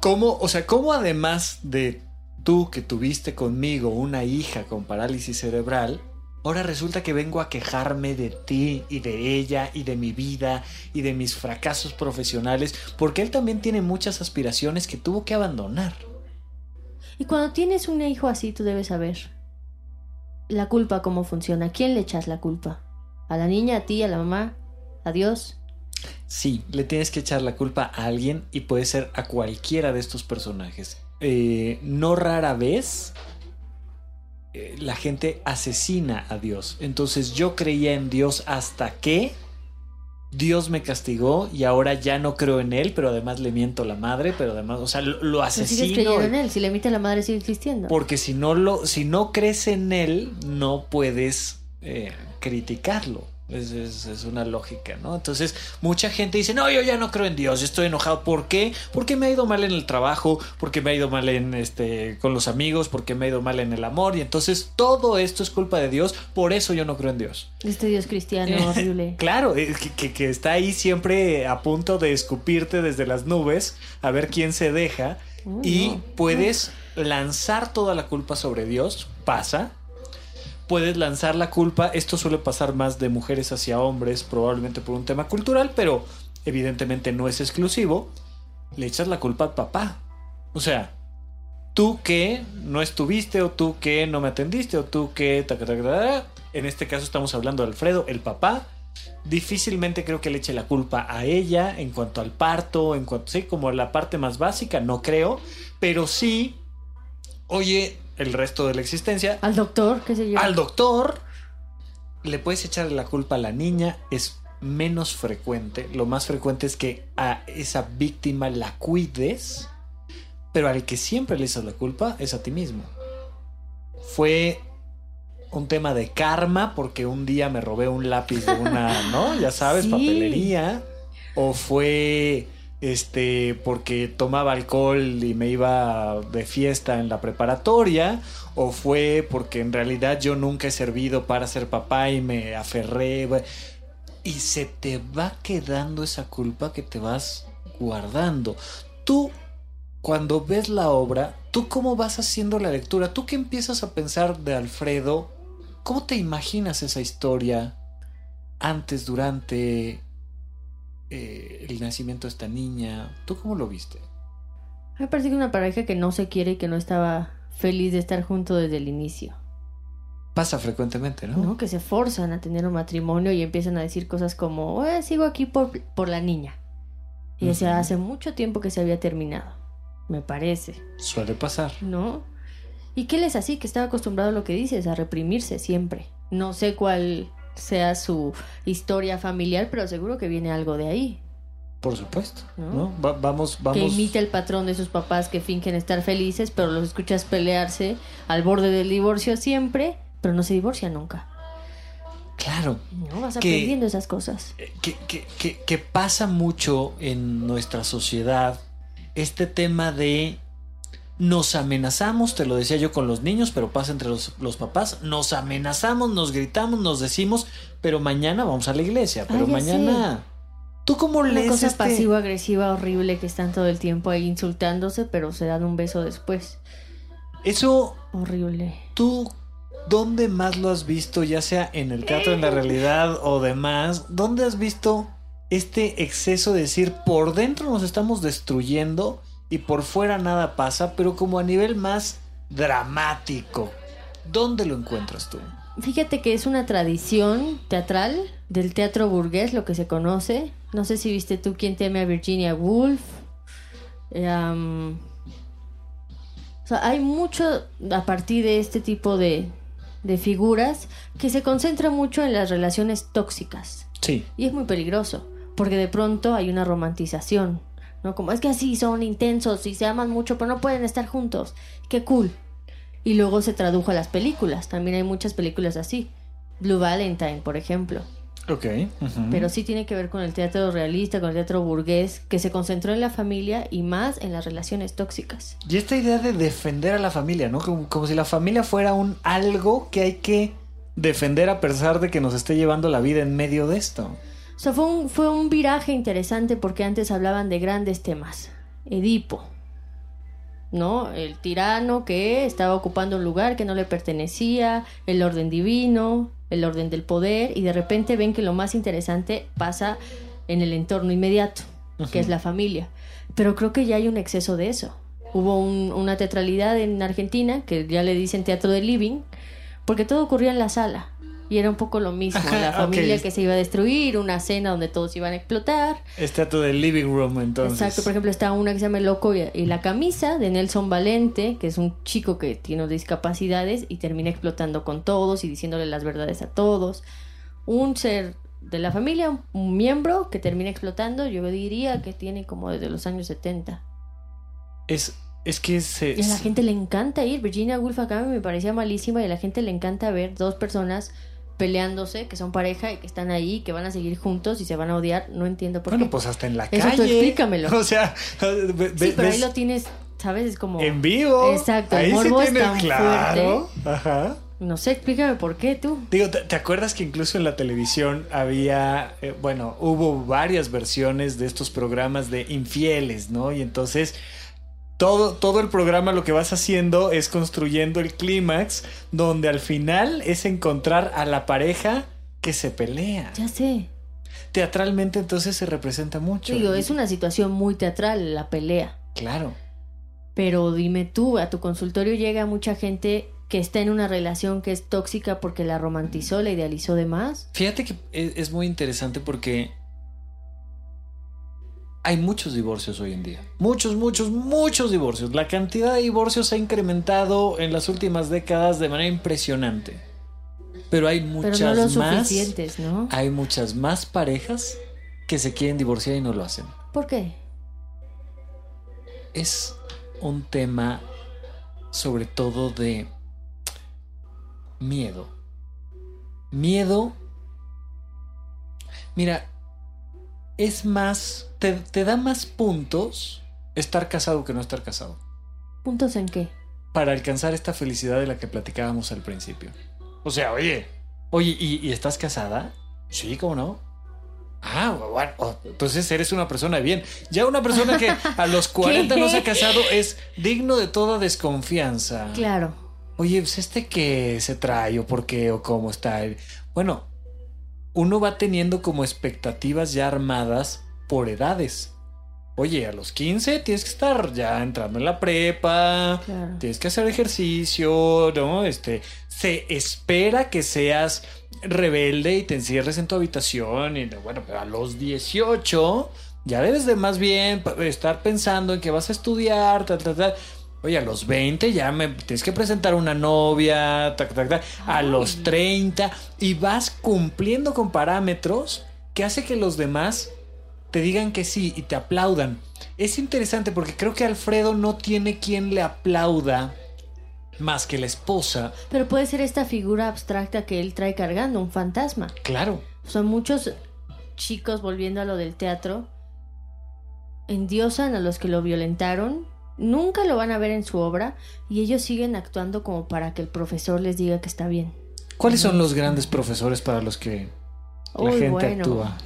¿Cómo? O sea, ¿cómo además de tú que tuviste conmigo una hija con parálisis cerebral, ahora resulta que vengo a quejarme de ti y de ella y de mi vida y de mis fracasos profesionales? Porque él también tiene muchas aspiraciones que tuvo que abandonar. Y cuando tienes un hijo así, tú debes saber la culpa cómo funciona. ¿A quién le echas la culpa? ¿A la niña, a ti, a la mamá? ¿A Dios? Sí, le tienes que echar la culpa a alguien y puede ser a cualquiera de estos personajes. Eh, no rara vez eh, la gente asesina a Dios. Entonces yo creía en Dios hasta que Dios me castigó y ahora ya no creo en él, pero además le miento a la madre, pero además, o sea, lo, lo No sigues asesino. creyendo en él. Si le emite la madre, sigue existiendo. Porque si no lo, si no crees en él, no puedes eh, criticarlo. Es, es- es una lógica, ¿no? Entonces, mucha gente dice, no, yo ya no creo en Dios, yo estoy enojado. ¿Por qué? Porque me ha ido mal en el trabajo, porque me ha ido mal en este, con los amigos, porque me ha ido mal en el amor. Y entonces todo esto es culpa de Dios, por eso yo no creo en Dios. Este Dios cristiano horrible. Claro, eh, que, que- que está ahí siempre a punto de escupirte desde las nubes, a ver quién se deja. Y no. puedes lanzar toda la culpa sobre Dios, pasa. Puedes lanzar la culpa, esto suele pasar más de mujeres hacia hombres, probablemente por un tema cultural, pero evidentemente no es exclusivo. Le echas la culpa al papá. O sea, tú que no estuviste, o tú que no me atendiste, o tú que... En este caso estamos hablando de Alfredo, el papá. Difícilmente creo que le eche la culpa a ella en cuanto al parto, en cuanto, sí, como la parte más básica, no creo, pero sí, oye, el resto de la existencia, Al doctor, qué sé yo. al doctor, le puedes echarle la culpa a la niña, es menos frecuente. Lo más frecuente es que a esa víctima la cuides, pero al que siempre le echas la culpa es a ti mismo. Fue un tema de karma porque un día me robé un lápiz de una, ¿no? Ya sabes, Sí. papelería. O fue este porque tomaba alcohol y me iba de fiesta en la preparatoria. O fue porque en realidad yo nunca he servido para ser papá y me aferré. Y se te va quedando esa culpa que te vas guardando. Tú, cuando ves la obra, ¿tú cómo vas haciendo la lectura? ¿Tú qué empiezas a pensar de Alfredo? ¿Cómo te imaginas esa historia antes, durante eh, el nacimiento de esta niña? ¿Tú cómo lo viste? Me parece que una pareja que no se quiere y que no estaba feliz de estar junto desde el inicio. Pasa frecuentemente, ¿no? ¿no? Que se forzan a tener un matrimonio y empiezan a decir cosas como, "Eh, sigo aquí por, por la niña. Y ese Ujú. hace mucho tiempo que se había terminado, me parece, Suele pasar. ¿no? ¿Y qué él es así? Que estaba acostumbrado a lo que dices, a reprimirse siempre. No sé cuál sea su historia familiar, pero seguro que viene algo de ahí. Por supuesto. ¿No? ¿no? Va- vamos, vamos. Que imita el patrón de sus papás que fingen estar felices, pero los escuchas pelearse al borde del divorcio siempre, pero no se divorcian nunca. Claro. ¿No? Vas Que- aprendiendo esas cosas. Eh, que- que- que pasa mucho en nuestra sociedad este tema de nos amenazamos, te lo decía yo con los niños, pero pasa entre los, los papás, nos amenazamos, nos gritamos, nos decimos, pero mañana vamos a la iglesia, pero mañana... ¿Tú cómo Una lees cosa este- pasivo-agresiva horrible que están todo el tiempo ahí insultándose, pero se dan un beso después. Eso, Horrible. tú, ¿dónde más lo has visto, ya sea en el teatro, en la realidad o demás? ¿Dónde has visto este exceso de decir, por dentro nos estamos destruyendo y por fuera nada pasa, pero como a nivel más dramático? ¿Dónde lo encuentras tú? Fíjate que es una tradición teatral del teatro burgués, lo que se conoce. No sé si viste tú quién teme a Virginia Woolf. Am, o sea, hay mucho a partir de este tipo de, de figuras que se concentra mucho en las relaciones tóxicas. Sí. Y es muy peligroso, porque de pronto hay una romantización, ¿no? Como es que así son intensos y se aman mucho, pero no pueden estar juntos. Qué cool. Y luego se tradujo a las películas, también hay muchas películas así. Blue Valentine, por ejemplo. Ok. Pero sí tiene que ver con el teatro realista, con el teatro burgués, que se concentró en la familia y más en las relaciones tóxicas. Y esta idea de defender a la familia, ¿no? Como, como si la familia fuera un algo que hay que defender a pesar de que nos esté llevando la vida en medio de esto. O sea, fue un, fue un viraje interesante porque antes hablaban de grandes temas. Edipo, ¿no? El tirano que estaba ocupando un lugar que no le pertenecía, el orden divino, el orden del poder, y de repente ven que lo más interesante pasa en el entorno inmediato, que es la familia. Pero creo que ya hay un exceso de eso. Hubo un- una teatralidad en Argentina, que ya le dicen teatro de living, porque todo ocurría en la sala. Y era un poco lo mismo, Ajá, la familia ok. que se iba a destruir, una cena donde todos iban a explotar. Es teatro del living room, entonces. Exacto, por ejemplo, está una que se llama El Loco y, y la camisa de Nelson Valente, que es un chico que tiene discapacidades y termina explotando con todos y diciéndole las verdades a todos. Un ser de la familia, un, un miembro que termina explotando, yo diría que tiene como desde los años 70. Es, es que se. Y a la gente le encanta ir. Virginia Woolf acá me parecía malísima y a la gente le encanta ver dos personas peleándose, que son pareja y que están ahí, que van a seguir juntos y se van a odiar. No entiendo por Bueno, qué. pues hasta en la Eso calle. explícamelo. O sea, ve- sí, pero ahí lo tienes, ¿sabes? Es como... en vivo. Exacto, el Ahí sí morbo es tienes tan claro. Ajá. No sé, explícame por qué tú. Digo, ¿te, te acuerdas que incluso en la televisión había, eh, bueno, hubo varias versiones de estos programas de infieles, ¿no? Y entonces todo, todo el programa lo que vas haciendo es construyendo el clímax donde al final es encontrar a la pareja que se pelea. Ya sé. Teatralmente entonces se representa mucho. Digo, es una situación muy teatral la pelea. Claro. Pero dime tú, a tu consultorio llega mucha gente que está en una relación que es tóxica porque la romantizó, la idealizó de más. Fíjate que es, es muy interesante porque hay muchos divorcios hoy en día. Muchos, muchos, muchos divorcios. La cantidad de divorcios ha incrementado en las últimas décadas de manera impresionante. Pero hay Pero muchas no más. suficientes, ¿no? Hay muchas más parejas que se quieren divorciar y no lo hacen. ¿Por qué? Es un tema sobre todo de miedo. Miedo. Mira, es más, te, te da más puntos estar casado que no estar casado. ¿Puntos en qué? Para alcanzar esta felicidad de la que platicábamos al principio. O sea, oye, oye, ¿y, y estás casada? Sí, ¿cómo no? Ah, bueno, oh, entonces eres una persona bien. Ya una persona que a los 40 no se ha casado es digno de toda desconfianza. Claro. Oye, pues este que se trae o por qué o cómo está. Bueno, uno va teniendo como expectativas ya armadas por edades. Oye, a los 15 tienes que estar ya entrando en la prepa, Claro. tienes que hacer ejercicio, ¿no? Este, se espera que seas rebelde y te encierres en tu habitación y bueno, pero a los 18 ya debes de más bien estar pensando en que vas a estudiar, tal, tal, tal. Oye, a los 20 ya me tienes que presentar una novia, tac, tac, tac. A los 30 y vas cumpliendo con parámetros que hace que los demás te digan que sí y te aplaudan. Es interesante porque creo que Alfredo no tiene quien le aplauda más que la esposa. Pero puede ser esta figura abstracta que él trae cargando, un fantasma. Claro. Son muchos chicos, volviendo a lo del teatro, endiosan a los que lo violentaron, nunca lo van a ver en su obra y ellos siguen actuando como para que el profesor les diga que está bien. ¿Cuáles son los grandes profesores para los que la Uy, gente bueno, actúa?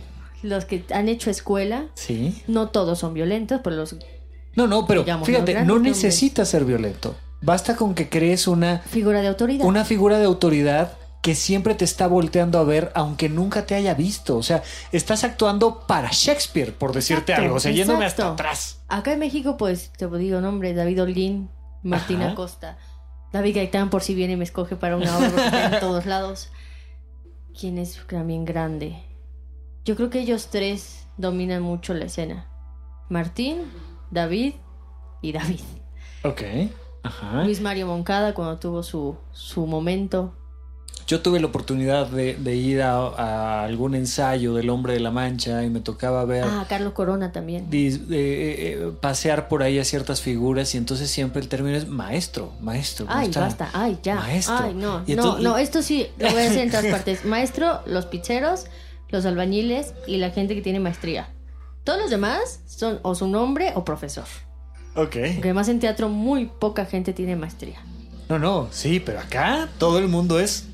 los que han hecho escuela, Sí. no todos son violentos, pero los No, no, pero Digamos, fíjate, no necesitas ser violento. Basta con que crees una, figura de autoridad. una figura de autoridad que siempre te está volteando a ver aunque nunca te haya visto. O sea, estás actuando para Shakespeare, por decirte Exacto, algo. O sea, yéndome hasta atrás. Acá en México, pues, te digo nombre, David Holguín, Martín Ajá. Acosta, David Gaitán por si viene y me escoge para una obra en todos lados. ¿Quién es también grande? Yo creo que ellos tres dominan mucho la escena. Martín, David y David. Ok. Ajá. Luis Mario Moncada cuando tuvo su, su momento. Yo tuve la oportunidad de, de ir a, a algún ensayo del Hombre de la Mancha y me tocaba ver Ah, Carlos Corona también. dis- eh, eh, pasear por ahí a ciertas figuras y entonces siempre el término es maestro, maestro. ¿cómo Ay, está? basta, ay, ya. Maestro. Ay, no, Y no, entonces- no, esto sí lo voy a decir en todas partes. Maestro, los pizzeros, los albañiles y la gente que tiene maestría. Todos los demás son o su nombre o profesor. Ok. Porque además en teatro muy poca gente tiene maestría. No, no, sí, pero acá todo el mundo es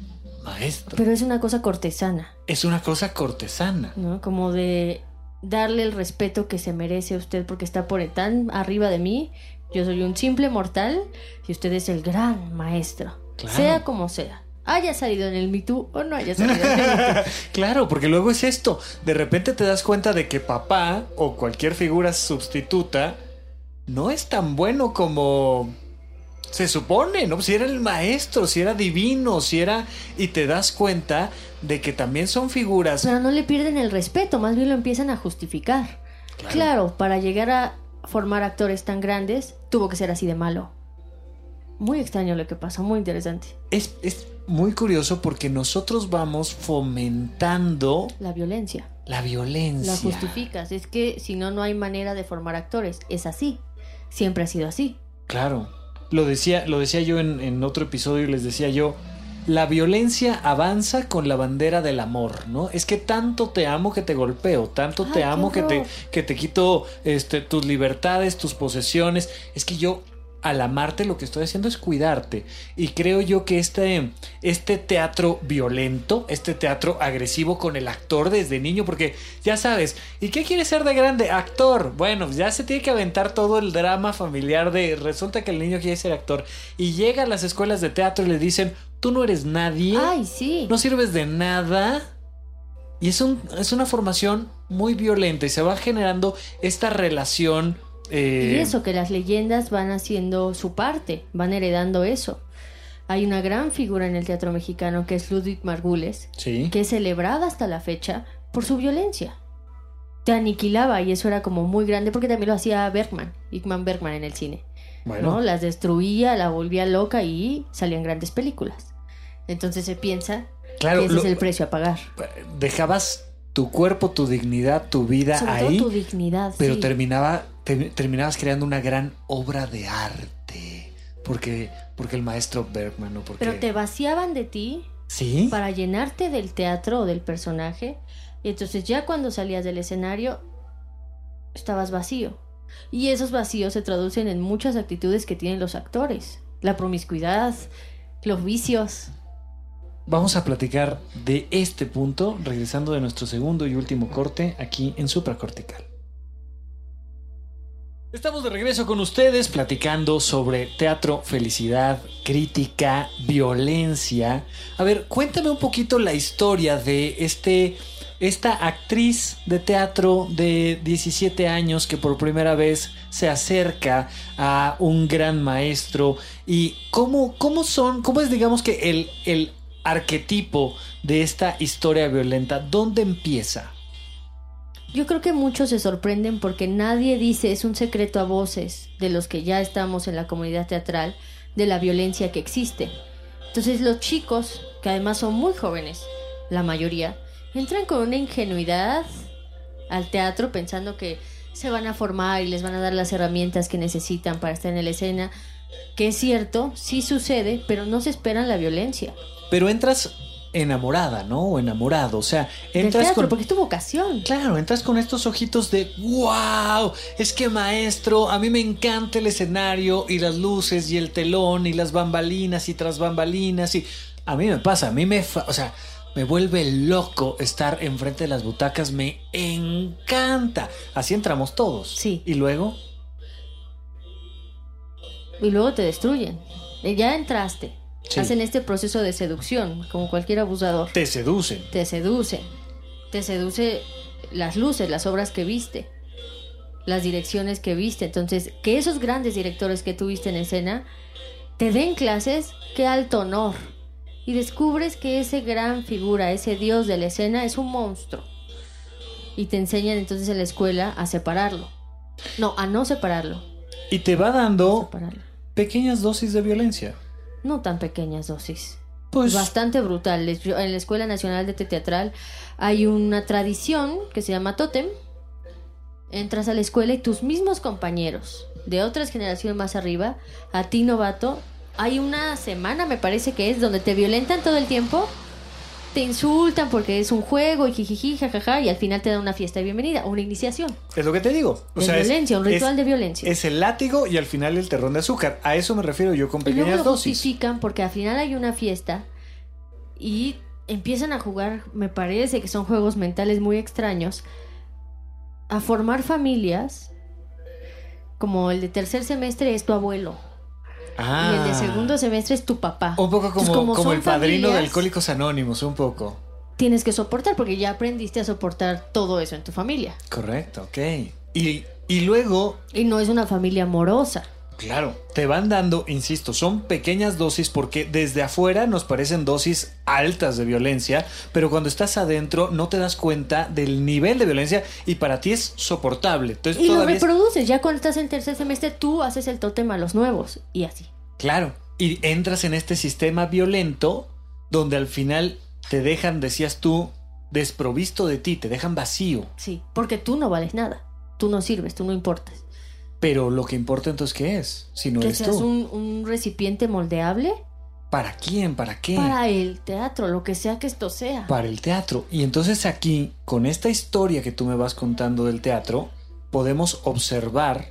maestro. Pero es una cosa cortesana, Es una cosa cortesana. ¿no? Como de darle el respeto que se merece a usted porque está por tan arriba de mí. Yo soy un simple mortal y usted es el gran maestro. Claro. Sea como sea. Haya salido en el Me Too o no haya salido en el Me Too. Claro, porque luego es esto. De repente te das cuenta de que papá o cualquier figura sustituta no es tan bueno como se supone, ¿no? Si era el maestro, si era divino, si era... Y te das cuenta de que también son figuras... Pero no le pierden el respeto, más bien lo empiezan a justificar. Claro. para llegar a formar actores tan grandes, tuvo que ser así de malo. Muy extraño lo que pasa, muy interesante. Es, es muy curioso porque nosotros vamos fomentando La violencia. la violencia. La justificas. Es que si no, no hay manera de formar actores. Es así. Siempre ha sido así. Claro. Lo decía, lo decía yo en, en otro episodio y les decía yo, la violencia avanza con la bandera del amor, ¿no? Es que tanto te amo que te golpeo, tanto Ay, te amo que te, que te quito este, tus libertades, tus posesiones. Es que yo al amarte lo que estoy haciendo es cuidarte. Y creo yo que este, este teatro violento, este teatro agresivo con el actor desde niño, porque ya sabes, ¿y qué quiere ser de grande? Actor. Bueno, ya se tiene que aventar todo el drama familiar de resulta que el niño quiere ser actor. Y llega a las escuelas de teatro y le dicen, tú no eres nadie, Ay, sí. no sirves de nada. Y es, un, es una formación muy violenta y se va generando esta relación. Eh, Y eso, que las leyendas van haciendo su parte, van heredando eso. Hay una gran figura en el teatro mexicano que es Ludwig Margules, Sí. que es celebrada hasta la fecha por su violencia. Te aniquilaba y eso era como muy grande porque también lo hacía Bergman, Igman Bergman en el cine. Bueno, ¿no? Las destruía, la volvía loca y salían grandes películas. Entonces se piensa Claro, que ese lo- es el precio a pagar. dejabas tu cuerpo, tu dignidad, tu vida Sobre ahí, todo tu dignidad. pero sí. terminaba, te- terminabas creando una gran obra de arte. Porque, porque el maestro Bergman, ¿no? Porque, Pero te vaciaban de ti ¿Sí? para llenarte del teatro o del personaje. Y entonces ya cuando salías del escenario, estabas vacío. Y esos vacíos se traducen en muchas actitudes que tienen los actores. La promiscuidad, los vicios. Vamos a platicar de este punto regresando de nuestro segundo y último corte aquí en Supracortical. Estamos de regreso con ustedes platicando sobre teatro, felicidad, crítica, violencia. A ver, cuéntame un poquito la historia de este esta actriz de teatro de 17 años que por primera vez se acerca a un gran maestro y cómo, cómo son, cómo es digamos que el, el arquetipo de esta historia violenta, ¿dónde empieza? Yo creo que muchos se sorprenden porque nadie dice, es un secreto a voces de los que ya estamos en la comunidad teatral, de la violencia que existe. Entonces los chicos, que además son muy jóvenes, la mayoría, entran con una ingenuidad al teatro pensando que se van a formar y les van a dar las herramientas que necesitan para estar en la escena, que es cierto, sí sucede, pero no se esperan la violencia. Pero entras enamorada, ¿no? O enamorado, o sea, entras teatro, con... porque es tu vocación. Claro, entras con estos ojitos de wow, es que maestro, a mí me encanta el escenario y las luces y el telón y las bambalinas y tras bambalinas y a mí me pasa, a mí me, fa- o sea, me vuelve loco estar enfrente de las butacas, me encanta. Así entramos todos. Sí. Y luego, y luego te destruyen. Ya entraste. Sí. Hacen este proceso de seducción, como cualquier abusador. te seducen. Te seducen. Te seduce las luces, las obras que viste, las direcciones que viste. Entonces, que esos grandes directores que tuviste en escena te den clases, qué alto honor. Y descubres que ese gran figura, ese dios de la escena es un monstruo. Y te enseñan entonces en la escuela a separarlo. No, a no separarlo. Y te va dando pequeñas dosis de violencia. No tan pequeñas dosis. Pues bastante brutal. Les- yo- En la Escuela Nacional de Arte Teatral hay una tradición que se llama Totem. Entras a la escuela y tus mismos compañeros de otras generaciones más arriba, a ti novato, hay una semana, me parece que es, donde te violentan todo el tiempo, te insultan porque es un juego y jijiji, jajaja, y al final te dan una fiesta de bienvenida, una iniciación. es lo que te digo. O de sea, es- violencia, un ritual es- de violencia. Es el látigo y al final el terrón de azúcar. A eso me refiero yo con Y luego pequeñas lo dosis. justifican porque al final hay una fiesta y empiezan a jugar, me parece que son juegos mentales muy extraños, a formar familias. Como el de tercer semestre es tu abuelo Ah. y el de segundo semestre es tu papá. Un poco como, Entonces, como, el padrino de Alcohólicos Anónimos, un poco. Tienes que soportar porque ya aprendiste a soportar todo eso en tu familia. Correcto, ok. Y, y luego, Y no es una familia amorosa. Claro, te van dando, insisto, son pequeñas dosis porque desde afuera nos parecen dosis altas de violencia, pero cuando estás adentro no te das cuenta del nivel de violencia y para ti es soportable. Entonces Y lo es- reproduces. Ya cuando estás en tercer semestre, tú haces el tótem a los nuevos. Y así. Claro. Y entras en este sistema violento donde al final te dejan, decías tú, desprovisto de ti, te dejan vacío. Sí. Porque tú no vales nada. Tú no sirves, tú no importas. Pero lo que importa entonces, ¿qué es? Si no que eres seas tú. un, un recipiente moldeable ¿Para quién? ¿Para qué? para el teatro, lo que sea que esto sea. Para el teatro. Y entonces aquí, con esta historia que tú me vas contando del teatro, podemos observar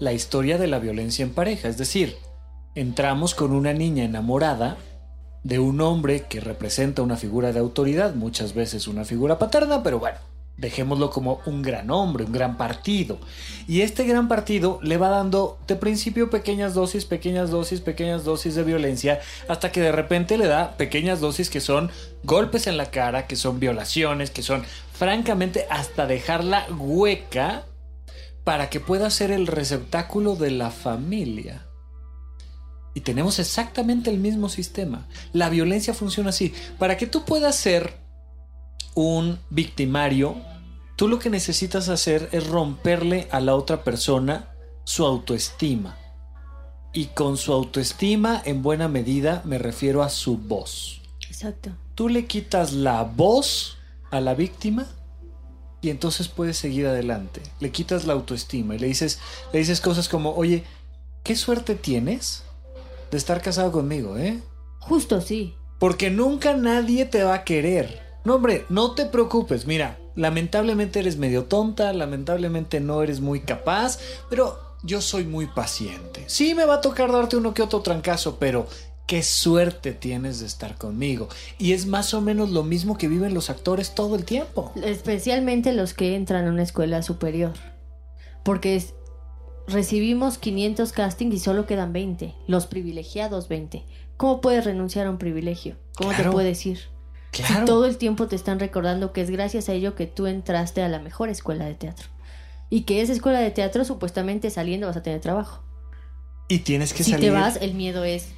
la historia de la violencia en pareja. Es decir, entramos con una niña enamorada de un hombre que representa una figura de autoridad, muchas veces una figura paterna, pero bueno, dejémoslo como un gran hombre, un gran partido. Y este gran partido le va dando de principio pequeñas dosis, pequeñas dosis, pequeñas dosis de violencia, hasta que de repente le da pequeñas dosis que son golpes en la cara, que son violaciones, que son francamente hasta dejarla hueca para que pueda ser el receptáculo de la familia. Y tenemos exactamente el mismo sistema. La violencia funciona así. Para que tú puedas ser un victimario, tú lo que necesitas hacer es romperle a la otra persona su autoestima. Y con su autoestima, en buena medida, me refiero a su voz. Exacto. Tú le quitas la voz a la víctima y entonces puedes seguir adelante. Le quitas la autoestima y le dices, le dices cosas como, oye, ¿qué suerte tienes de estar casado conmigo, eh? Justo, sí. Porque nunca nadie te va a querer. No, hombre, no te preocupes. Mira, lamentablemente eres medio tonta, lamentablemente no eres muy capaz, pero yo soy muy paciente. Sí me va a tocar darte uno que otro trancazo, pero qué suerte tienes de estar conmigo. Y es más o menos lo mismo que viven los actores todo el tiempo. Especialmente los que entran a una escuela superior. Porque es- recibimos 500 castings y solo quedan 20. Los privilegiados 20. ¿Cómo puedes renunciar a un privilegio? ¿Cómo Claro. te puedes ir? Claro. Si todo el tiempo te están recordando que es gracias a ello que tú entraste a la mejor escuela de teatro. Y que esa escuela de teatro supuestamente saliendo vas a tener trabajo. Y tienes que si salir. te vas, el miedo es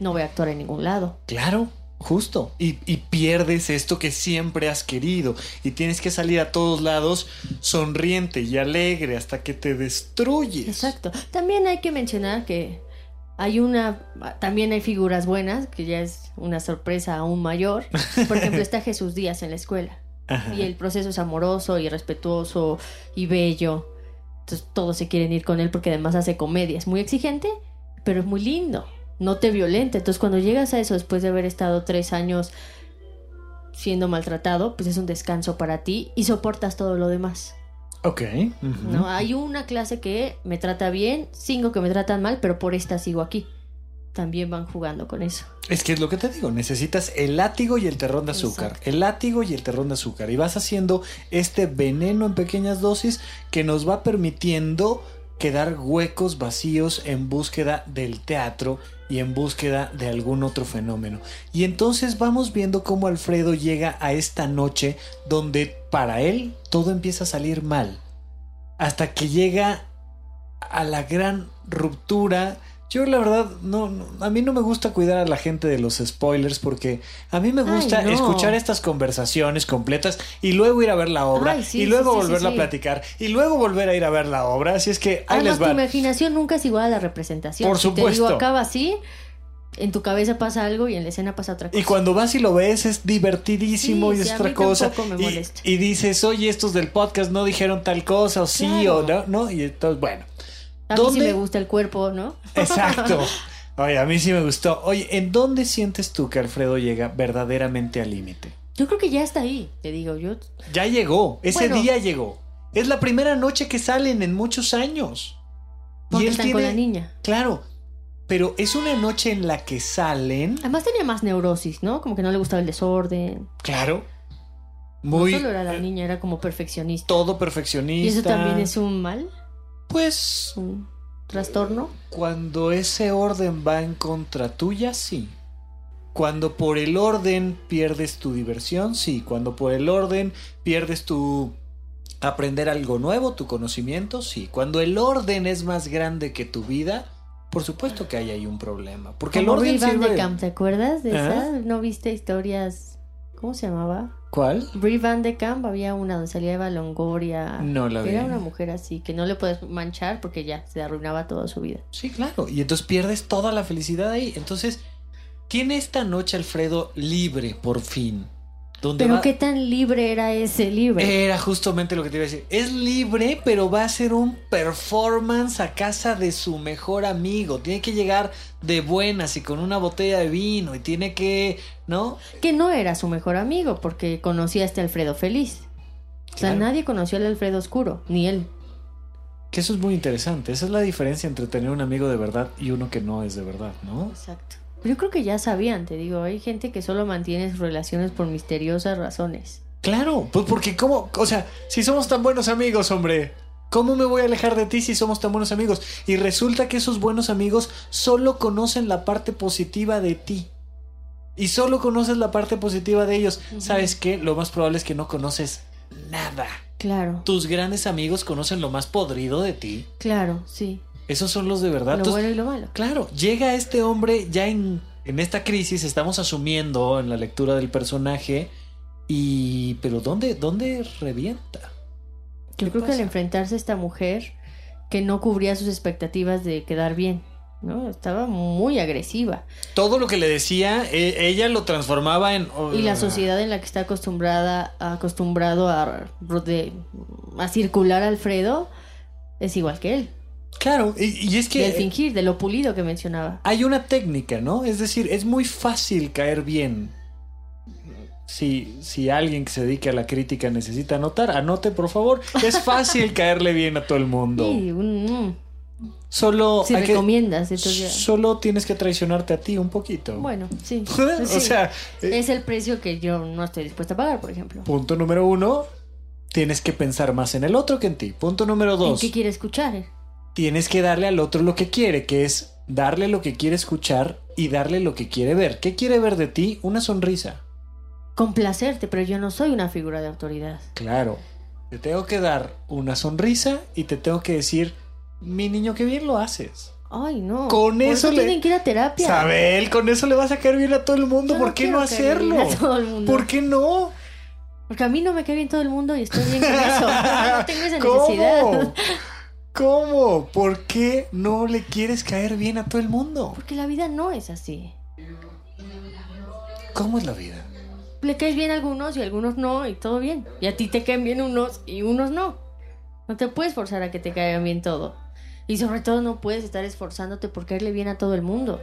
no voy a actuar en ningún lado. Claro, justo. Y, y pierdes esto que siempre has querido. Y tienes que salir a todos lados sonriente y alegre hasta que te destruyes. Exacto. También hay que mencionar que hay una, también hay figuras buenas, que ya es una sorpresa aún mayor. Por ejemplo, está Jesús Díaz en la escuela. Ajá. Y el proceso es amoroso y respetuoso y bello. Entonces todos se quieren ir con él porque además hace comedia. Es muy exigente, pero es muy lindo. No te violenta. Entonces cuando llegas a eso después de haber estado tres años siendo maltratado, pues es un descanso para ti y soportas todo lo demás. Ok. ¿no? Hay una clase que me trata bien, cinco que me tratan mal, pero por esta sigo aquí. También van jugando con eso. Es que es lo que te digo, necesitas el látigo y el terrón de azúcar. Exacto. El látigo y el terrón de azúcar. Y vas haciendo este veneno en pequeñas dosis que nos va permitiendo quedar huecos vacíos en búsqueda del teatro y en búsqueda de algún otro fenómeno. Y entonces vamos viendo cómo Alfredo llega a esta noche donde para él todo empieza a salir mal. Hasta que llega a la gran ruptura. Yo la verdad, no, no, a mí no me gusta cuidar a la gente de los spoilers porque a mí me Ay, gusta no. escuchar estas conversaciones completas y luego ir a ver la obra Ay, sí, y luego sí, volverla sí. a platicar y luego volver a ir a ver la obra. Así es que ahí Además, les tu imaginación nunca es igual a la representación. Por Si te digo, supuesto. acaba así, en tu cabeza pasa algo y en la escena pasa otra cosa. Y cuando vas y lo ves es divertidísimo Sí, y es a otra mí cosa. me Y, y dices, oye, estos del podcast no dijeron tal cosa, o sí, o no, ¿no? Y entonces, bueno. A mí sí me gusta el cuerpo, ¿no? Exacto. Oye, a mí sí me gustó. Oye, ¿en dónde sientes tú que Alfredo llega verdaderamente al límite? Yo creo que ya está ahí, te digo. Yo Ya llegó, ese Bueno. día llegó. Es la primera noche que salen en muchos años. porque y él están tiene, con la niña. Claro, pero es una noche en la que salen, Además tenía más neurosis, ¿no? Como que no le gustaba el desorden. claro, muy no solo era la eh, niña, era como perfeccionista. todo perfeccionista. Y eso también es un mal, Pues un trastorno. cuando ese orden va en contra tuya, sí. Cuando por el orden pierdes tu diversión, sí. Cuando por el orden pierdes tu aprender algo nuevo, tu conocimiento, sí. Cuando el orden es más grande que tu vida, por supuesto que hay ahí un problema. Porque Como el orden Brie Van de sirve... Camp, ¿te acuerdas de Ajá. esa? ¿No viste historias? ¿Cómo se llamaba? ¿Cuál? Brie Van de Camp había una donde salía Eva Longoria. No la vi. Era una mujer así, que no le puedes manchar porque ya se arruinaba toda su vida. Sí, claro. Y entonces pierdes toda la felicidad ahí. Entonces, tiene esta noche Alfredo libre, por fin. Donde Pero va- qué tan libre era ese libro. Era justamente lo que te iba a decir. Es libre, pero va a hacer un performance a casa de su mejor amigo. Tiene que llegar de buenas y con una botella de vino. Y tiene que, ¿no? Que no era su mejor amigo porque conocía a este Alfredo feliz. O sea, Claro. nadie conoció al Alfredo oscuro, ni él. Que eso es muy interesante. Esa es la diferencia entre tener un amigo de verdad y uno que no es de verdad, ¿no? Exacto. Pero yo creo que ya sabían, te digo, hay gente que solo mantiene sus relaciones por misteriosas razones. Claro, pues porque cómo, o sea, si somos tan buenos amigos, hombre, ¿cómo me voy a alejar de ti si somos tan buenos amigos? Y resulta que esos buenos amigos solo conocen la parte positiva de ti. Y solo conoces la parte positiva de ellos. ¿Sabes qué? Lo más probable es que no conoces nada. Claro, Tus grandes amigos conocen lo más podrido de ti. claro, sí. Esos son los de verdad. Lo Entonces, bueno y lo malo. Claro, llega este hombre ya en, en esta crisis, estamos asumiendo en la lectura del personaje, y... pero ¿dónde, dónde revienta? Yo ¿Qué creo que al enfrentarse a esta mujer que no cubría sus expectativas de quedar bien, ¿no? Estaba muy agresiva. Todo lo que le decía, e- ella lo transformaba en... Y la sociedad en la que está acostumbrada, acostumbrado a, a circular Alfredo es igual que él. Claro, y, y es que... Del fingir, de lo pulido que mencionaba. hay una técnica, ¿no? Es decir, es muy fácil caer bien. Si, si alguien que se dedique a la crítica necesita anotar, anote por favor. Es fácil caerle bien a todo el mundo. Sí, un- Solo, mm, si hay recomiendas, solo tienes que traicionarte a ti un poquito. Bueno, sí. o Sí. sea, eh, es el precio que yo no estoy dispuesta a pagar, por ejemplo. punto número uno, tienes que pensar más en el otro que en ti. Punto número ¿En dos, qué quiere escuchar? Tienes que darle al otro lo que quiere, que es darle lo que quiere escuchar y darle lo que quiere ver. ¿Qué quiere ver de ti? Una sonrisa. Complacerte, pero yo no soy una figura de autoridad. Claro. Te tengo que dar una sonrisa y te tengo que decir, mi niño, qué bien lo haces. Ay, no. Con Por eso le- tienen que ir a terapia. Sabel, con eso le vas a caer bien a todo el mundo. Yo ¿Por no qué no hacerlo? bien a todo el mundo. ¿Por qué no? Porque a mí no me cae bien todo el mundo y estoy bien con eso. No tengo esa ¿Cómo? necesidad. ¿Cómo? ¿Por qué no le quieres caer bien a todo el mundo? Porque la vida no es así. ¿Cómo es la vida? Le caes bien a algunos y a algunos no, y todo bien. Y a ti te caen bien unos y unos no. No te puedes forzar a que te caigan bien todo. Y sobre todo no puedes estar esforzándote por caerle bien a todo el mundo.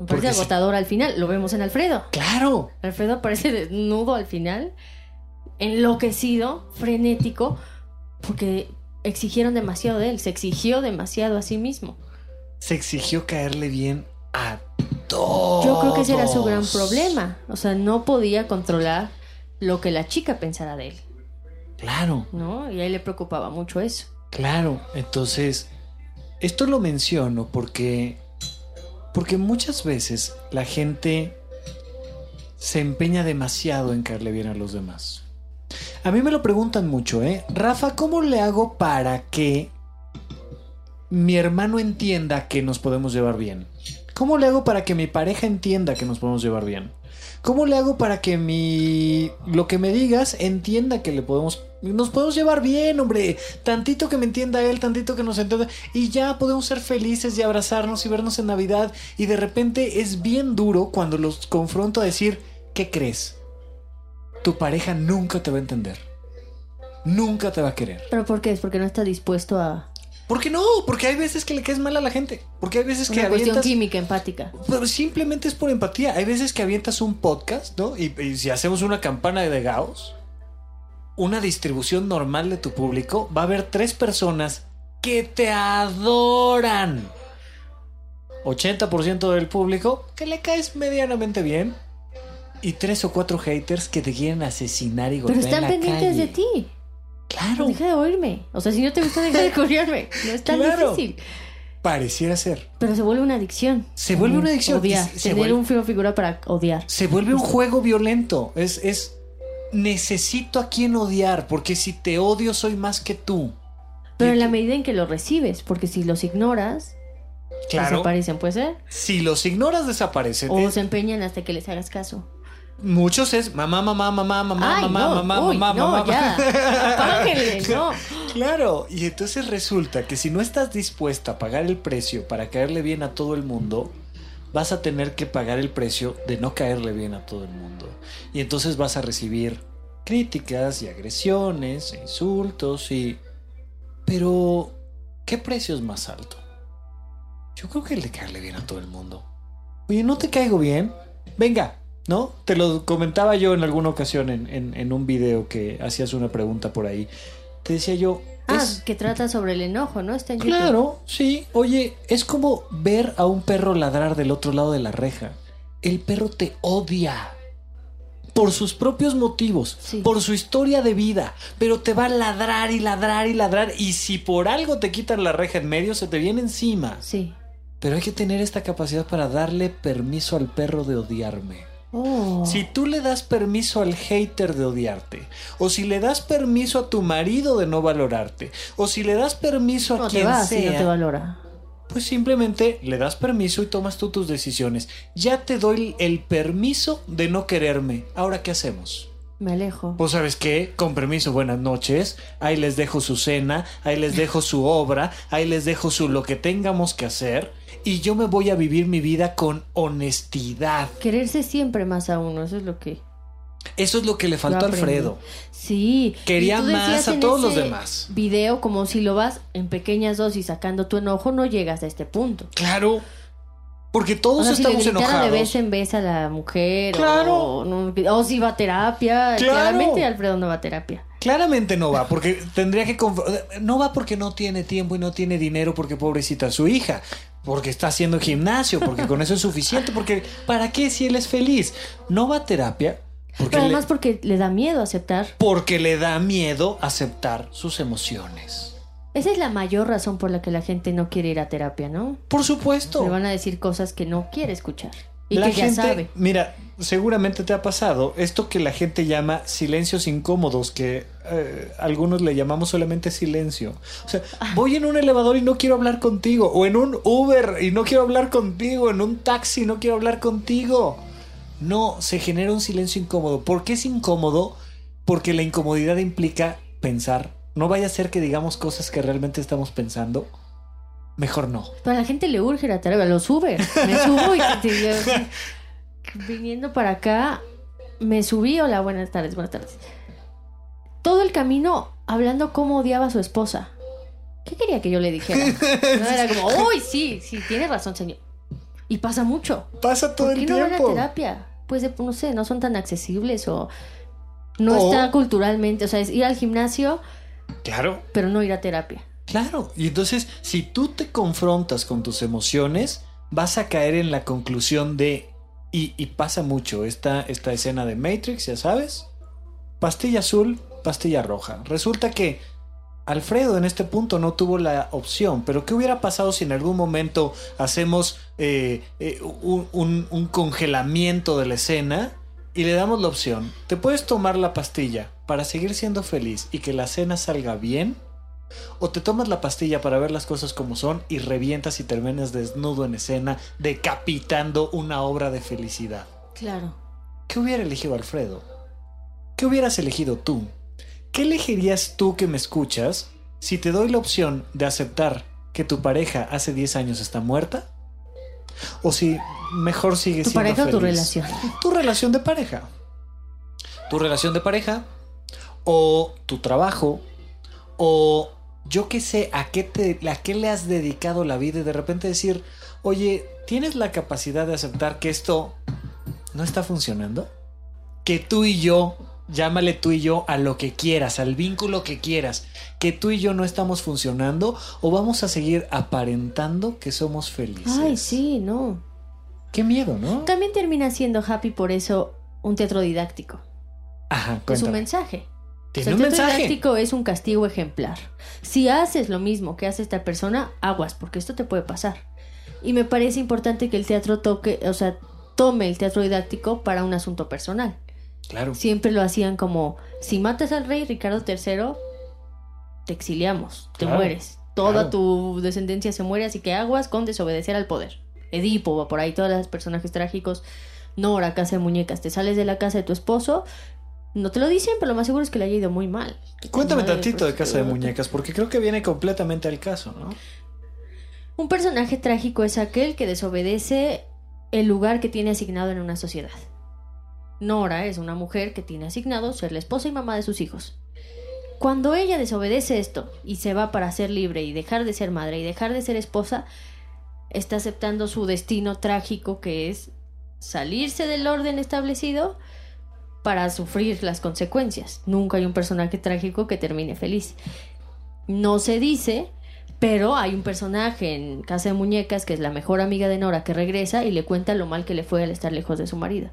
Me Porque parece agotador al final. Lo vemos en Alfredo. Claro. Alfredo aparece desnudo al final, enloquecido, frenético, porque exigieron demasiado de él, se exigió demasiado a sí mismo. Se exigió caerle bien a todos. Yo creo que ese era su gran problema, o sea, no podía controlar lo que la chica pensara de él, Claro. ¿no? Y a él le preocupaba mucho eso. Claro, entonces, esto lo menciono porque, porque muchas veces la gente se empeña demasiado en caerle bien a los demás. A mí me lo preguntan mucho, ¿eh? Rafa, ¿cómo le hago para que mi hermano entienda que nos podemos llevar bien? ¿Cómo le hago para que mi pareja entienda que nos podemos llevar bien? ¿Cómo le hago para que mi lo que me digas entienda que le podemos nos podemos llevar bien, hombre? Tantito que me entienda él, tantito que nos entienda y ya podemos ser felices y abrazarnos y vernos en Navidad y de repente es bien duro cuando los confronto a decir, ¿qué crees? Tu pareja nunca te va a entender. Nunca te va a querer. ¿Pero por qué? Es porque no está dispuesto a ¿Por qué no? Porque hay veces que le caes mal a la gente. Porque hay veces que una cuestión avientas... química, empática. Pero simplemente es por empatía. Hay veces que avientas un podcast, ¿no? Y, y si hacemos una campana de Gaos, una distribución normal de tu público, va a haber tres personas que te adoran. 80% del público que le caes medianamente bien. Y tres o cuatro haters que te quieren asesinar y Pero golpear en están la pendientes calle. de ti. Claro, Deja de oírme. O sea, si no te gusta, deja de escucharme. No es tan Claro. difícil. pareciera ser. Pero se vuelve una adicción. Se vuelve una adicción. Odiar. Se- Tener vuelve- un feo figura para odiar. Se vuelve un juego violento. Es, es. Necesito a quien odiar. Porque si te odio, soy más que tú. Pero Y en la medida en que los recibes, porque si los ignoras, Claro. desaparecen, puede ser. Si los ignoras, desaparecen. O Es- se empeñan hasta que les hagas caso. Muchos es mamá, mamá, mamá, mamá, Ay, mamá, no, mamá, uy, mamá, no, mamá. ya. Apáguenle, no. Claro, y entonces resulta que si no estás dispuesta a pagar el precio para caerle bien a todo el mundo, vas a tener que pagar el precio de no caerle bien a todo el mundo. Y entonces vas a recibir críticas y agresiones e insultos y... Pero, ¿qué precio es más alto? Yo creo que el de caerle bien a todo el mundo. Oye, ¿no te caigo bien? Venga, ¿no? Te lo comentaba yo en alguna ocasión en, en- en un video que hacías una pregunta por ahí. Te decía yo... Ah, es- que trata sobre el enojo, ¿no? Está en YouTube. Claro, sí. Oye, es como ver a un perro ladrar del otro lado de la reja. El perro te odia. Por sus propios motivos, Sí. por su historia de vida, pero te va a ladrar y ladrar y ladrar y si por algo te quitan la reja en medio se te viene encima. Sí. Pero hay que tener esta capacidad para darle permiso al perro de odiarme. Oh. Si tú le das permiso al hater de odiarte, o si le das permiso a tu marido de no valorarte, o si le das permiso a te quien vas sea, si no te valora. pues simplemente le das permiso y tomas tú tus decisiones. Ya te doy el permiso de no quererme. Ahora, ¿qué hacemos? Me alejo. Pues sabes qué, con permiso, buenas noches. Ahí les dejo su cena, ahí les dejo su obra, ahí les dejo su lo que tengamos que hacer. Y yo me voy a vivir mi vida con honestidad. Quererse siempre más a uno, eso es lo que... Eso es lo que le faltó a. Alfredo. Sí. Quería más a todos los demás. Video, como si lo vas en pequeñas dosis sacando tu enojo, no llegas a este punto. Claro. Porque O todos sea, si le estamos enojados. de vez en vez a la mujer. Claro. O, no- o si va a terapia. Claro. Claramente Alfredo no va a terapia. Claramente no va, porque tendría que... No va porque no tiene tiempo y no tiene dinero, porque pobrecita su hija, porque está haciendo gimnasio, porque con eso es suficiente, porque ¿para qué si él es feliz? No va a terapia porque, Pero le, además porque le da miedo aceptar. porque le da miedo aceptar sus emociones. Esa es la mayor razón por la que la gente no quiere ir a terapia, ¿no? Por supuesto. Le van a decir cosas que no quiere escuchar. Y la que gente, ya sabe. mira, seguramente te ha pasado esto que la gente llama silencios incómodos, que eh, algunos le llamamos solamente silencio. O sea, Ah. voy en un elevador y no quiero hablar contigo, o en un Uber y no quiero hablar contigo, en un taxi y no quiero hablar contigo. No, se genera un silencio incómodo. ¿Por qué es incómodo? Porque la incomodidad implica pensar. No vaya a ser que digamos cosas que realmente estamos pensando. Mejor no. Pero a la gente le urge la terapia. Los Uber. Me subo y te digo, viniendo para acá, me subí. Hola, buenas tardes, buenas tardes. Todo el camino hablando cómo odiaba a su esposa. ¿Qué quería que yo le dijera? No, era como, uy, sí, sí, tiene razón, señor. Y pasa mucho. Pasa todo ¿Por el no tiempo. terapia? Pues no sé, no son tan accesibles o no está culturalmente. O sea, es ir al gimnasio, Claro. pero no ir a terapia. Claro, y entonces si tú te confrontas con tus emociones, vas a caer en la conclusión de, y, y pasa mucho, esta, esta escena de Matrix, ya sabes, pastilla azul, pastilla roja. Resulta que Alfredo en este punto no tuvo la opción, pero ¿qué hubiera pasado si en algún momento hacemos eh, eh, un, un- un congelamiento de la escena y le damos la opción? Te puedes tomar la pastilla para seguir siendo feliz y que la cena salga bien. O te tomas la pastilla para ver las cosas como son y revientas y terminas desnudo en escena, decapitando una obra de felicidad. Claro. ¿Qué hubiera elegido Alfredo? ¿Qué hubieras elegido tú? ¿Qué elegirías tú que me escuchas si te doy la opción de aceptar que tu pareja hace 10 años está muerta? ¿O si mejor sigue ¿Tu siendo pareja o tu relación? Tu relación de pareja. Tu relación de pareja o tu trabajo o yo qué sé, a qué, te, a qué le has dedicado la vida y de repente decir, oye, ¿tienes la capacidad de aceptar que esto no está funcionando? Que tú y yo, llámale tú y yo a lo que quieras, al vínculo que quieras, que tú y yo no estamos funcionando o vamos a seguir aparentando que somos felices. Ay, sí, no. Qué miedo, ¿no? También termina siendo Happy por eso un teatro didáctico. Ajá, Es un cuéntame. mensaje. O sea, un el teatro mensaje. didáctico es un castigo ejemplar. Si haces lo mismo que hace esta persona, aguas, porque esto te puede pasar. Y me parece importante que el teatro toque, o sea, tome el teatro didáctico para un asunto personal. Claro. Siempre lo hacían como, si matas al rey Ricardo III, te exiliamos, te Claro, mueres. Toda claro. tu descendencia se muere, así que aguas con desobedecer al poder. Edipo va por ahí, todos los personajes trágicos. Nora, casa de muñecas, te sales de la casa de tu esposo. No te lo dicen, pero lo más seguro es que le haya ido muy mal. Cuéntame Madre tantito de Casa de. Muñecas, porque creo que viene completamente al caso, ¿no? Un personaje trágico es aquel que desobedece el lugar que tiene asignado en una sociedad. Nora es una mujer que tiene asignado ser la esposa y mamá de sus hijos. Cuando ella desobedece esto y se va para ser libre y dejar de ser madre y dejar de ser esposa, está aceptando su destino trágico que es salirse del orden establecido para sufrir las consecuencias. Nunca hay un personaje trágico que termine feliz. No se dice, pero hay un personaje en Casa de Muñecas que es la mejor amiga de Nora que regresa y le cuenta lo mal que le fue al estar lejos de su marido.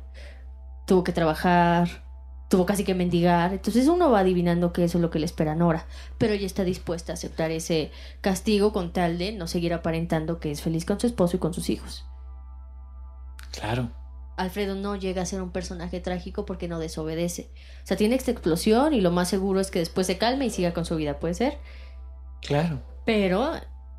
Tuvo que trabajar, tuvo casi que mendigar. Entonces uno va adivinando que eso es lo que le espera a Nora. Pero ella está dispuesta a aceptar ese castigo con tal de no seguir aparentando que es feliz con su esposo y con sus hijos. Claro. Alfredo no llega a ser un personaje trágico porque no desobedece. O sea, tiene esta explosión y lo más seguro es que después se calme y siga con su vida, puede ser. Claro. Pero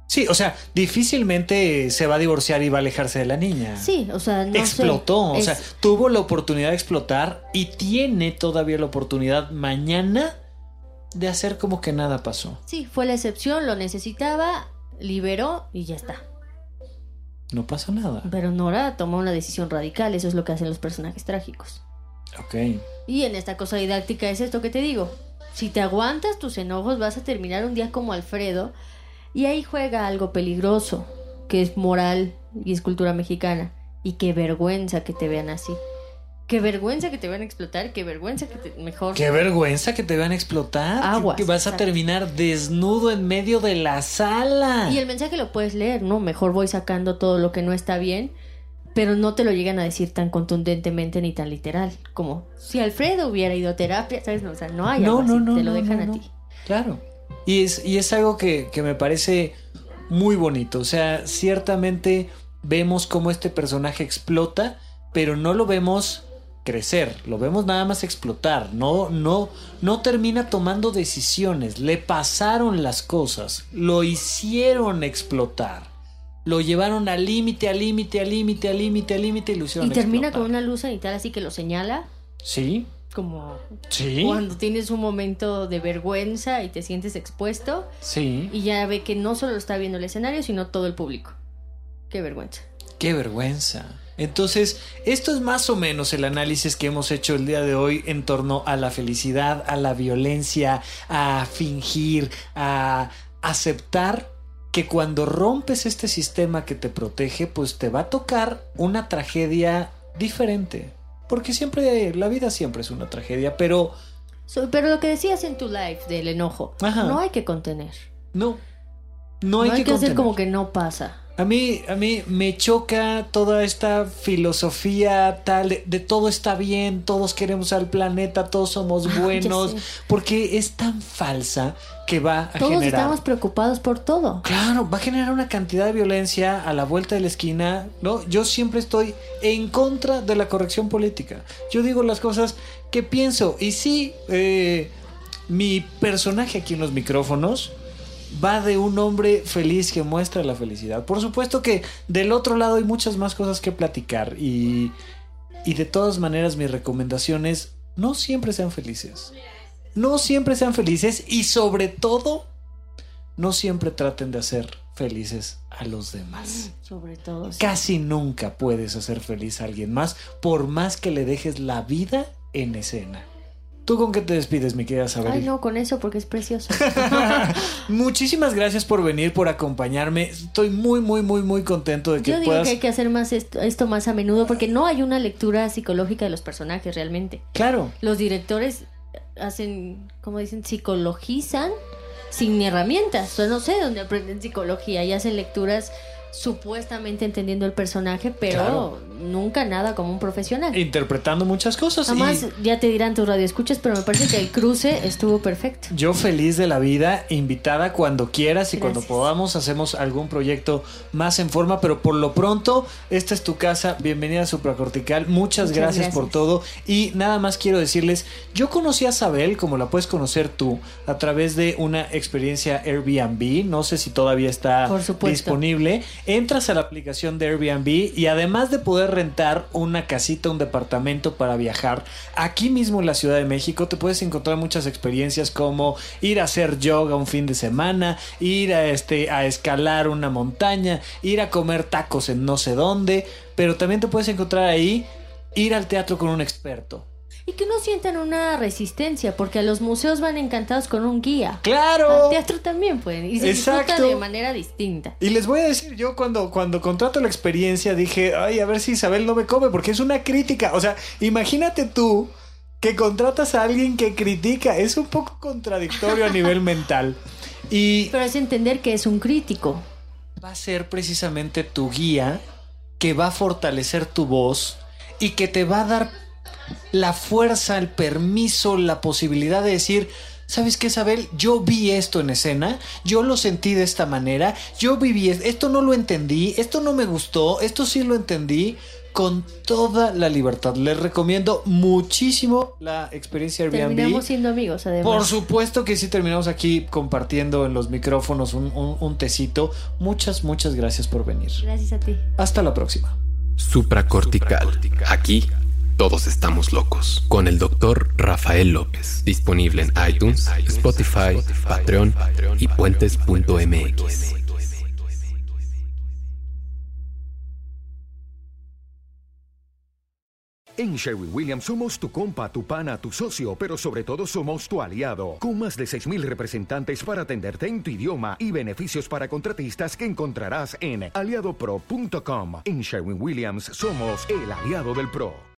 Sí, o sea, difícilmente se va a divorciar y va a alejarse de la niña. Sí, o sea, no Explotó, sé, o sea, es- tuvo la oportunidad de explotar y tiene todavía la oportunidad mañana de hacer como que nada pasó. Sí, fue la excepción, lo necesitaba, liberó y ya está. No pasó nada. Pero Nora tomó una decisión radical, eso es lo que hacen los personajes trágicos. Ok. Y en esta cosa didáctica es esto que te digo. Si te aguantas tus enojos vas a terminar un día como Alfredo y ahí juega algo peligroso, que es moral y es cultura mexicana. Y qué vergüenza que te vean así. Qué vergüenza que te vean explotar, qué vergüenza que te... Mejor... Qué vergüenza que te vean explotar. que- Aguas, que vas a terminar desnudo en medio de la sala. Y el mensaje lo puedes leer, ¿no? Mejor voy sacando todo lo que no está bien, pero no te lo llegan a decir tan contundentemente ni tan literal. Como si Alfredo hubiera ido a terapia, ¿sabes? No, o sea, no hay algo así, te lo no, dejan no, a no. ti. Claro. Y es, y es algo que, que me parece muy bonito. O sea, ciertamente vemos cómo este personaje explota, pero no lo vemos crecer, lo vemos nada más explotar. No, no, no termina tomando decisiones. Le pasaron las cosas, lo hicieron explotar. Lo llevaron al límite, al límite, al límite, al límite, al límite y lo hicieron Y termina explotar. con una luz cenital así que lo señala, Sí, como sí, cuando tienes un momento de vergüenza y te sientes expuesto sí. y ya ve que no solo lo está viendo el escenario, sino todo el público. Qué vergüenza. Qué vergüenza. Entonces, esto es más o menos el análisis que hemos hecho el día de hoy en torno a la felicidad, a la violencia, a fingir, a aceptar que cuando rompes este sistema que te protege, pues te va a tocar una tragedia diferente. Porque siempre, la vida siempre es una tragedia, pero pero lo que decías en tu live del enojo, Ajá. no hay que contener. no. No hay que, hacer contener. como que no pasa. A mí, a mí me choca toda esta filosofía tal de, de todo está bien, todos queremos al planeta, todos somos Ah, buenos, porque es tan falsa que va a Todos generar. estamos preocupados por todo. Claro, va a generar una cantidad de violencia a la vuelta de la esquina, ¿no? Yo siempre estoy en contra de la corrección política. Yo digo las cosas que pienso. Y sí, eh, mi personaje aquí en los micrófonos va de un hombre feliz que muestra la felicidad. Por supuesto que del otro lado hay muchas más cosas que platicar. Y, y de todas maneras, mi recomendación es no siempre sean felices. No siempre sean felices y sobre todo no siempre traten de hacer felices a los demás. Sobre todo. sí. Casi nunca puedes hacer feliz a alguien más por más que le dejes la vida en escena. ¿Tú con qué te despides, mi querida Sabrina? Ay, no, con eso porque es precioso. Muchísimas gracias por venir, por acompañarme. Estoy muy, muy, muy, muy contento de que Yo digo puedas. que hay que hacer más esto, esto más a menudo porque no hay una lectura psicológica de los personajes realmente. Claro, Los directores hacen, como dicen, psicologizan sin herramientas. Yo no sé dónde aprenden psicología y hacen lecturas supuestamente entendiendo el personaje, pero Claro. nunca nada como un profesional. interpretando muchas cosas. Además, y ya te dirán tus radioescuchas, pero me parece que el cruce estuvo perfecto. yo feliz de la vida, invitada cuando quieras y cuando podamos hacemos algún proyecto más en forma, pero por lo pronto, esta es tu casa. Bienvenida a Supracortical. Muchas, Muchas gracias, por todo. Y nada más quiero decirles, yo conocí a Sabel, como la puedes conocer tú, a través de una experiencia Airbnb. No sé si todavía está Por disponible. Entras a la aplicación de Airbnb y además de poder rentar una casita, un departamento para viajar, aquí mismo en la Ciudad de México te puedes encontrar muchas experiencias como ir a hacer yoga un fin de semana, ir a este a escalar una montaña, ir a comer tacos en no sé dónde, pero también te puedes encontrar ahí ir al teatro con un experto. Y que no sientan una resistencia, porque a los museos van encantados con un guía. ¡Claro! Al teatro también pueden. Y se disfruta Exacto. de manera distinta. Y les voy a decir, yo cuando, cuando contrato la experiencia dije, ay, a ver si Isabel no me come, porque es una crítica. O sea, imagínate tú que contratas a alguien que critica. Es un poco contradictorio a nivel mental. Y Pero es entender que es un crítico. va a ser precisamente tu guía que va a fortalecer tu voz y que te va a dar la fuerza, el permiso, la posibilidad de decir, ¿sabes qué, Isabel? Yo vi esto en escena, yo lo sentí de esta manera, yo viví es- esto, no lo entendí, esto no me gustó, esto sí lo entendí, con toda la libertad. Les recomiendo muchísimo la experiencia Airbnb. Terminamos siendo amigos, además. Por supuesto que sí, terminamos aquí compartiendo en los micrófonos un, un, un tecito. Muchas, muchas gracias por venir. Gracias a ti. Hasta la próxima. Supracortical. Aquí todos estamos locos. Con el doctor Rafael López. Disponible en iTunes, Spotify, Patreon y puentes.mx. En Sherwin Williams somos tu compa, tu pana, tu socio, pero sobre todo somos tu aliado, con más de 6.000 representantes para atenderte en tu idioma y beneficios para contratistas que encontrarás en aliadopro.com. En Sherwin Williams somos el aliado del PRO.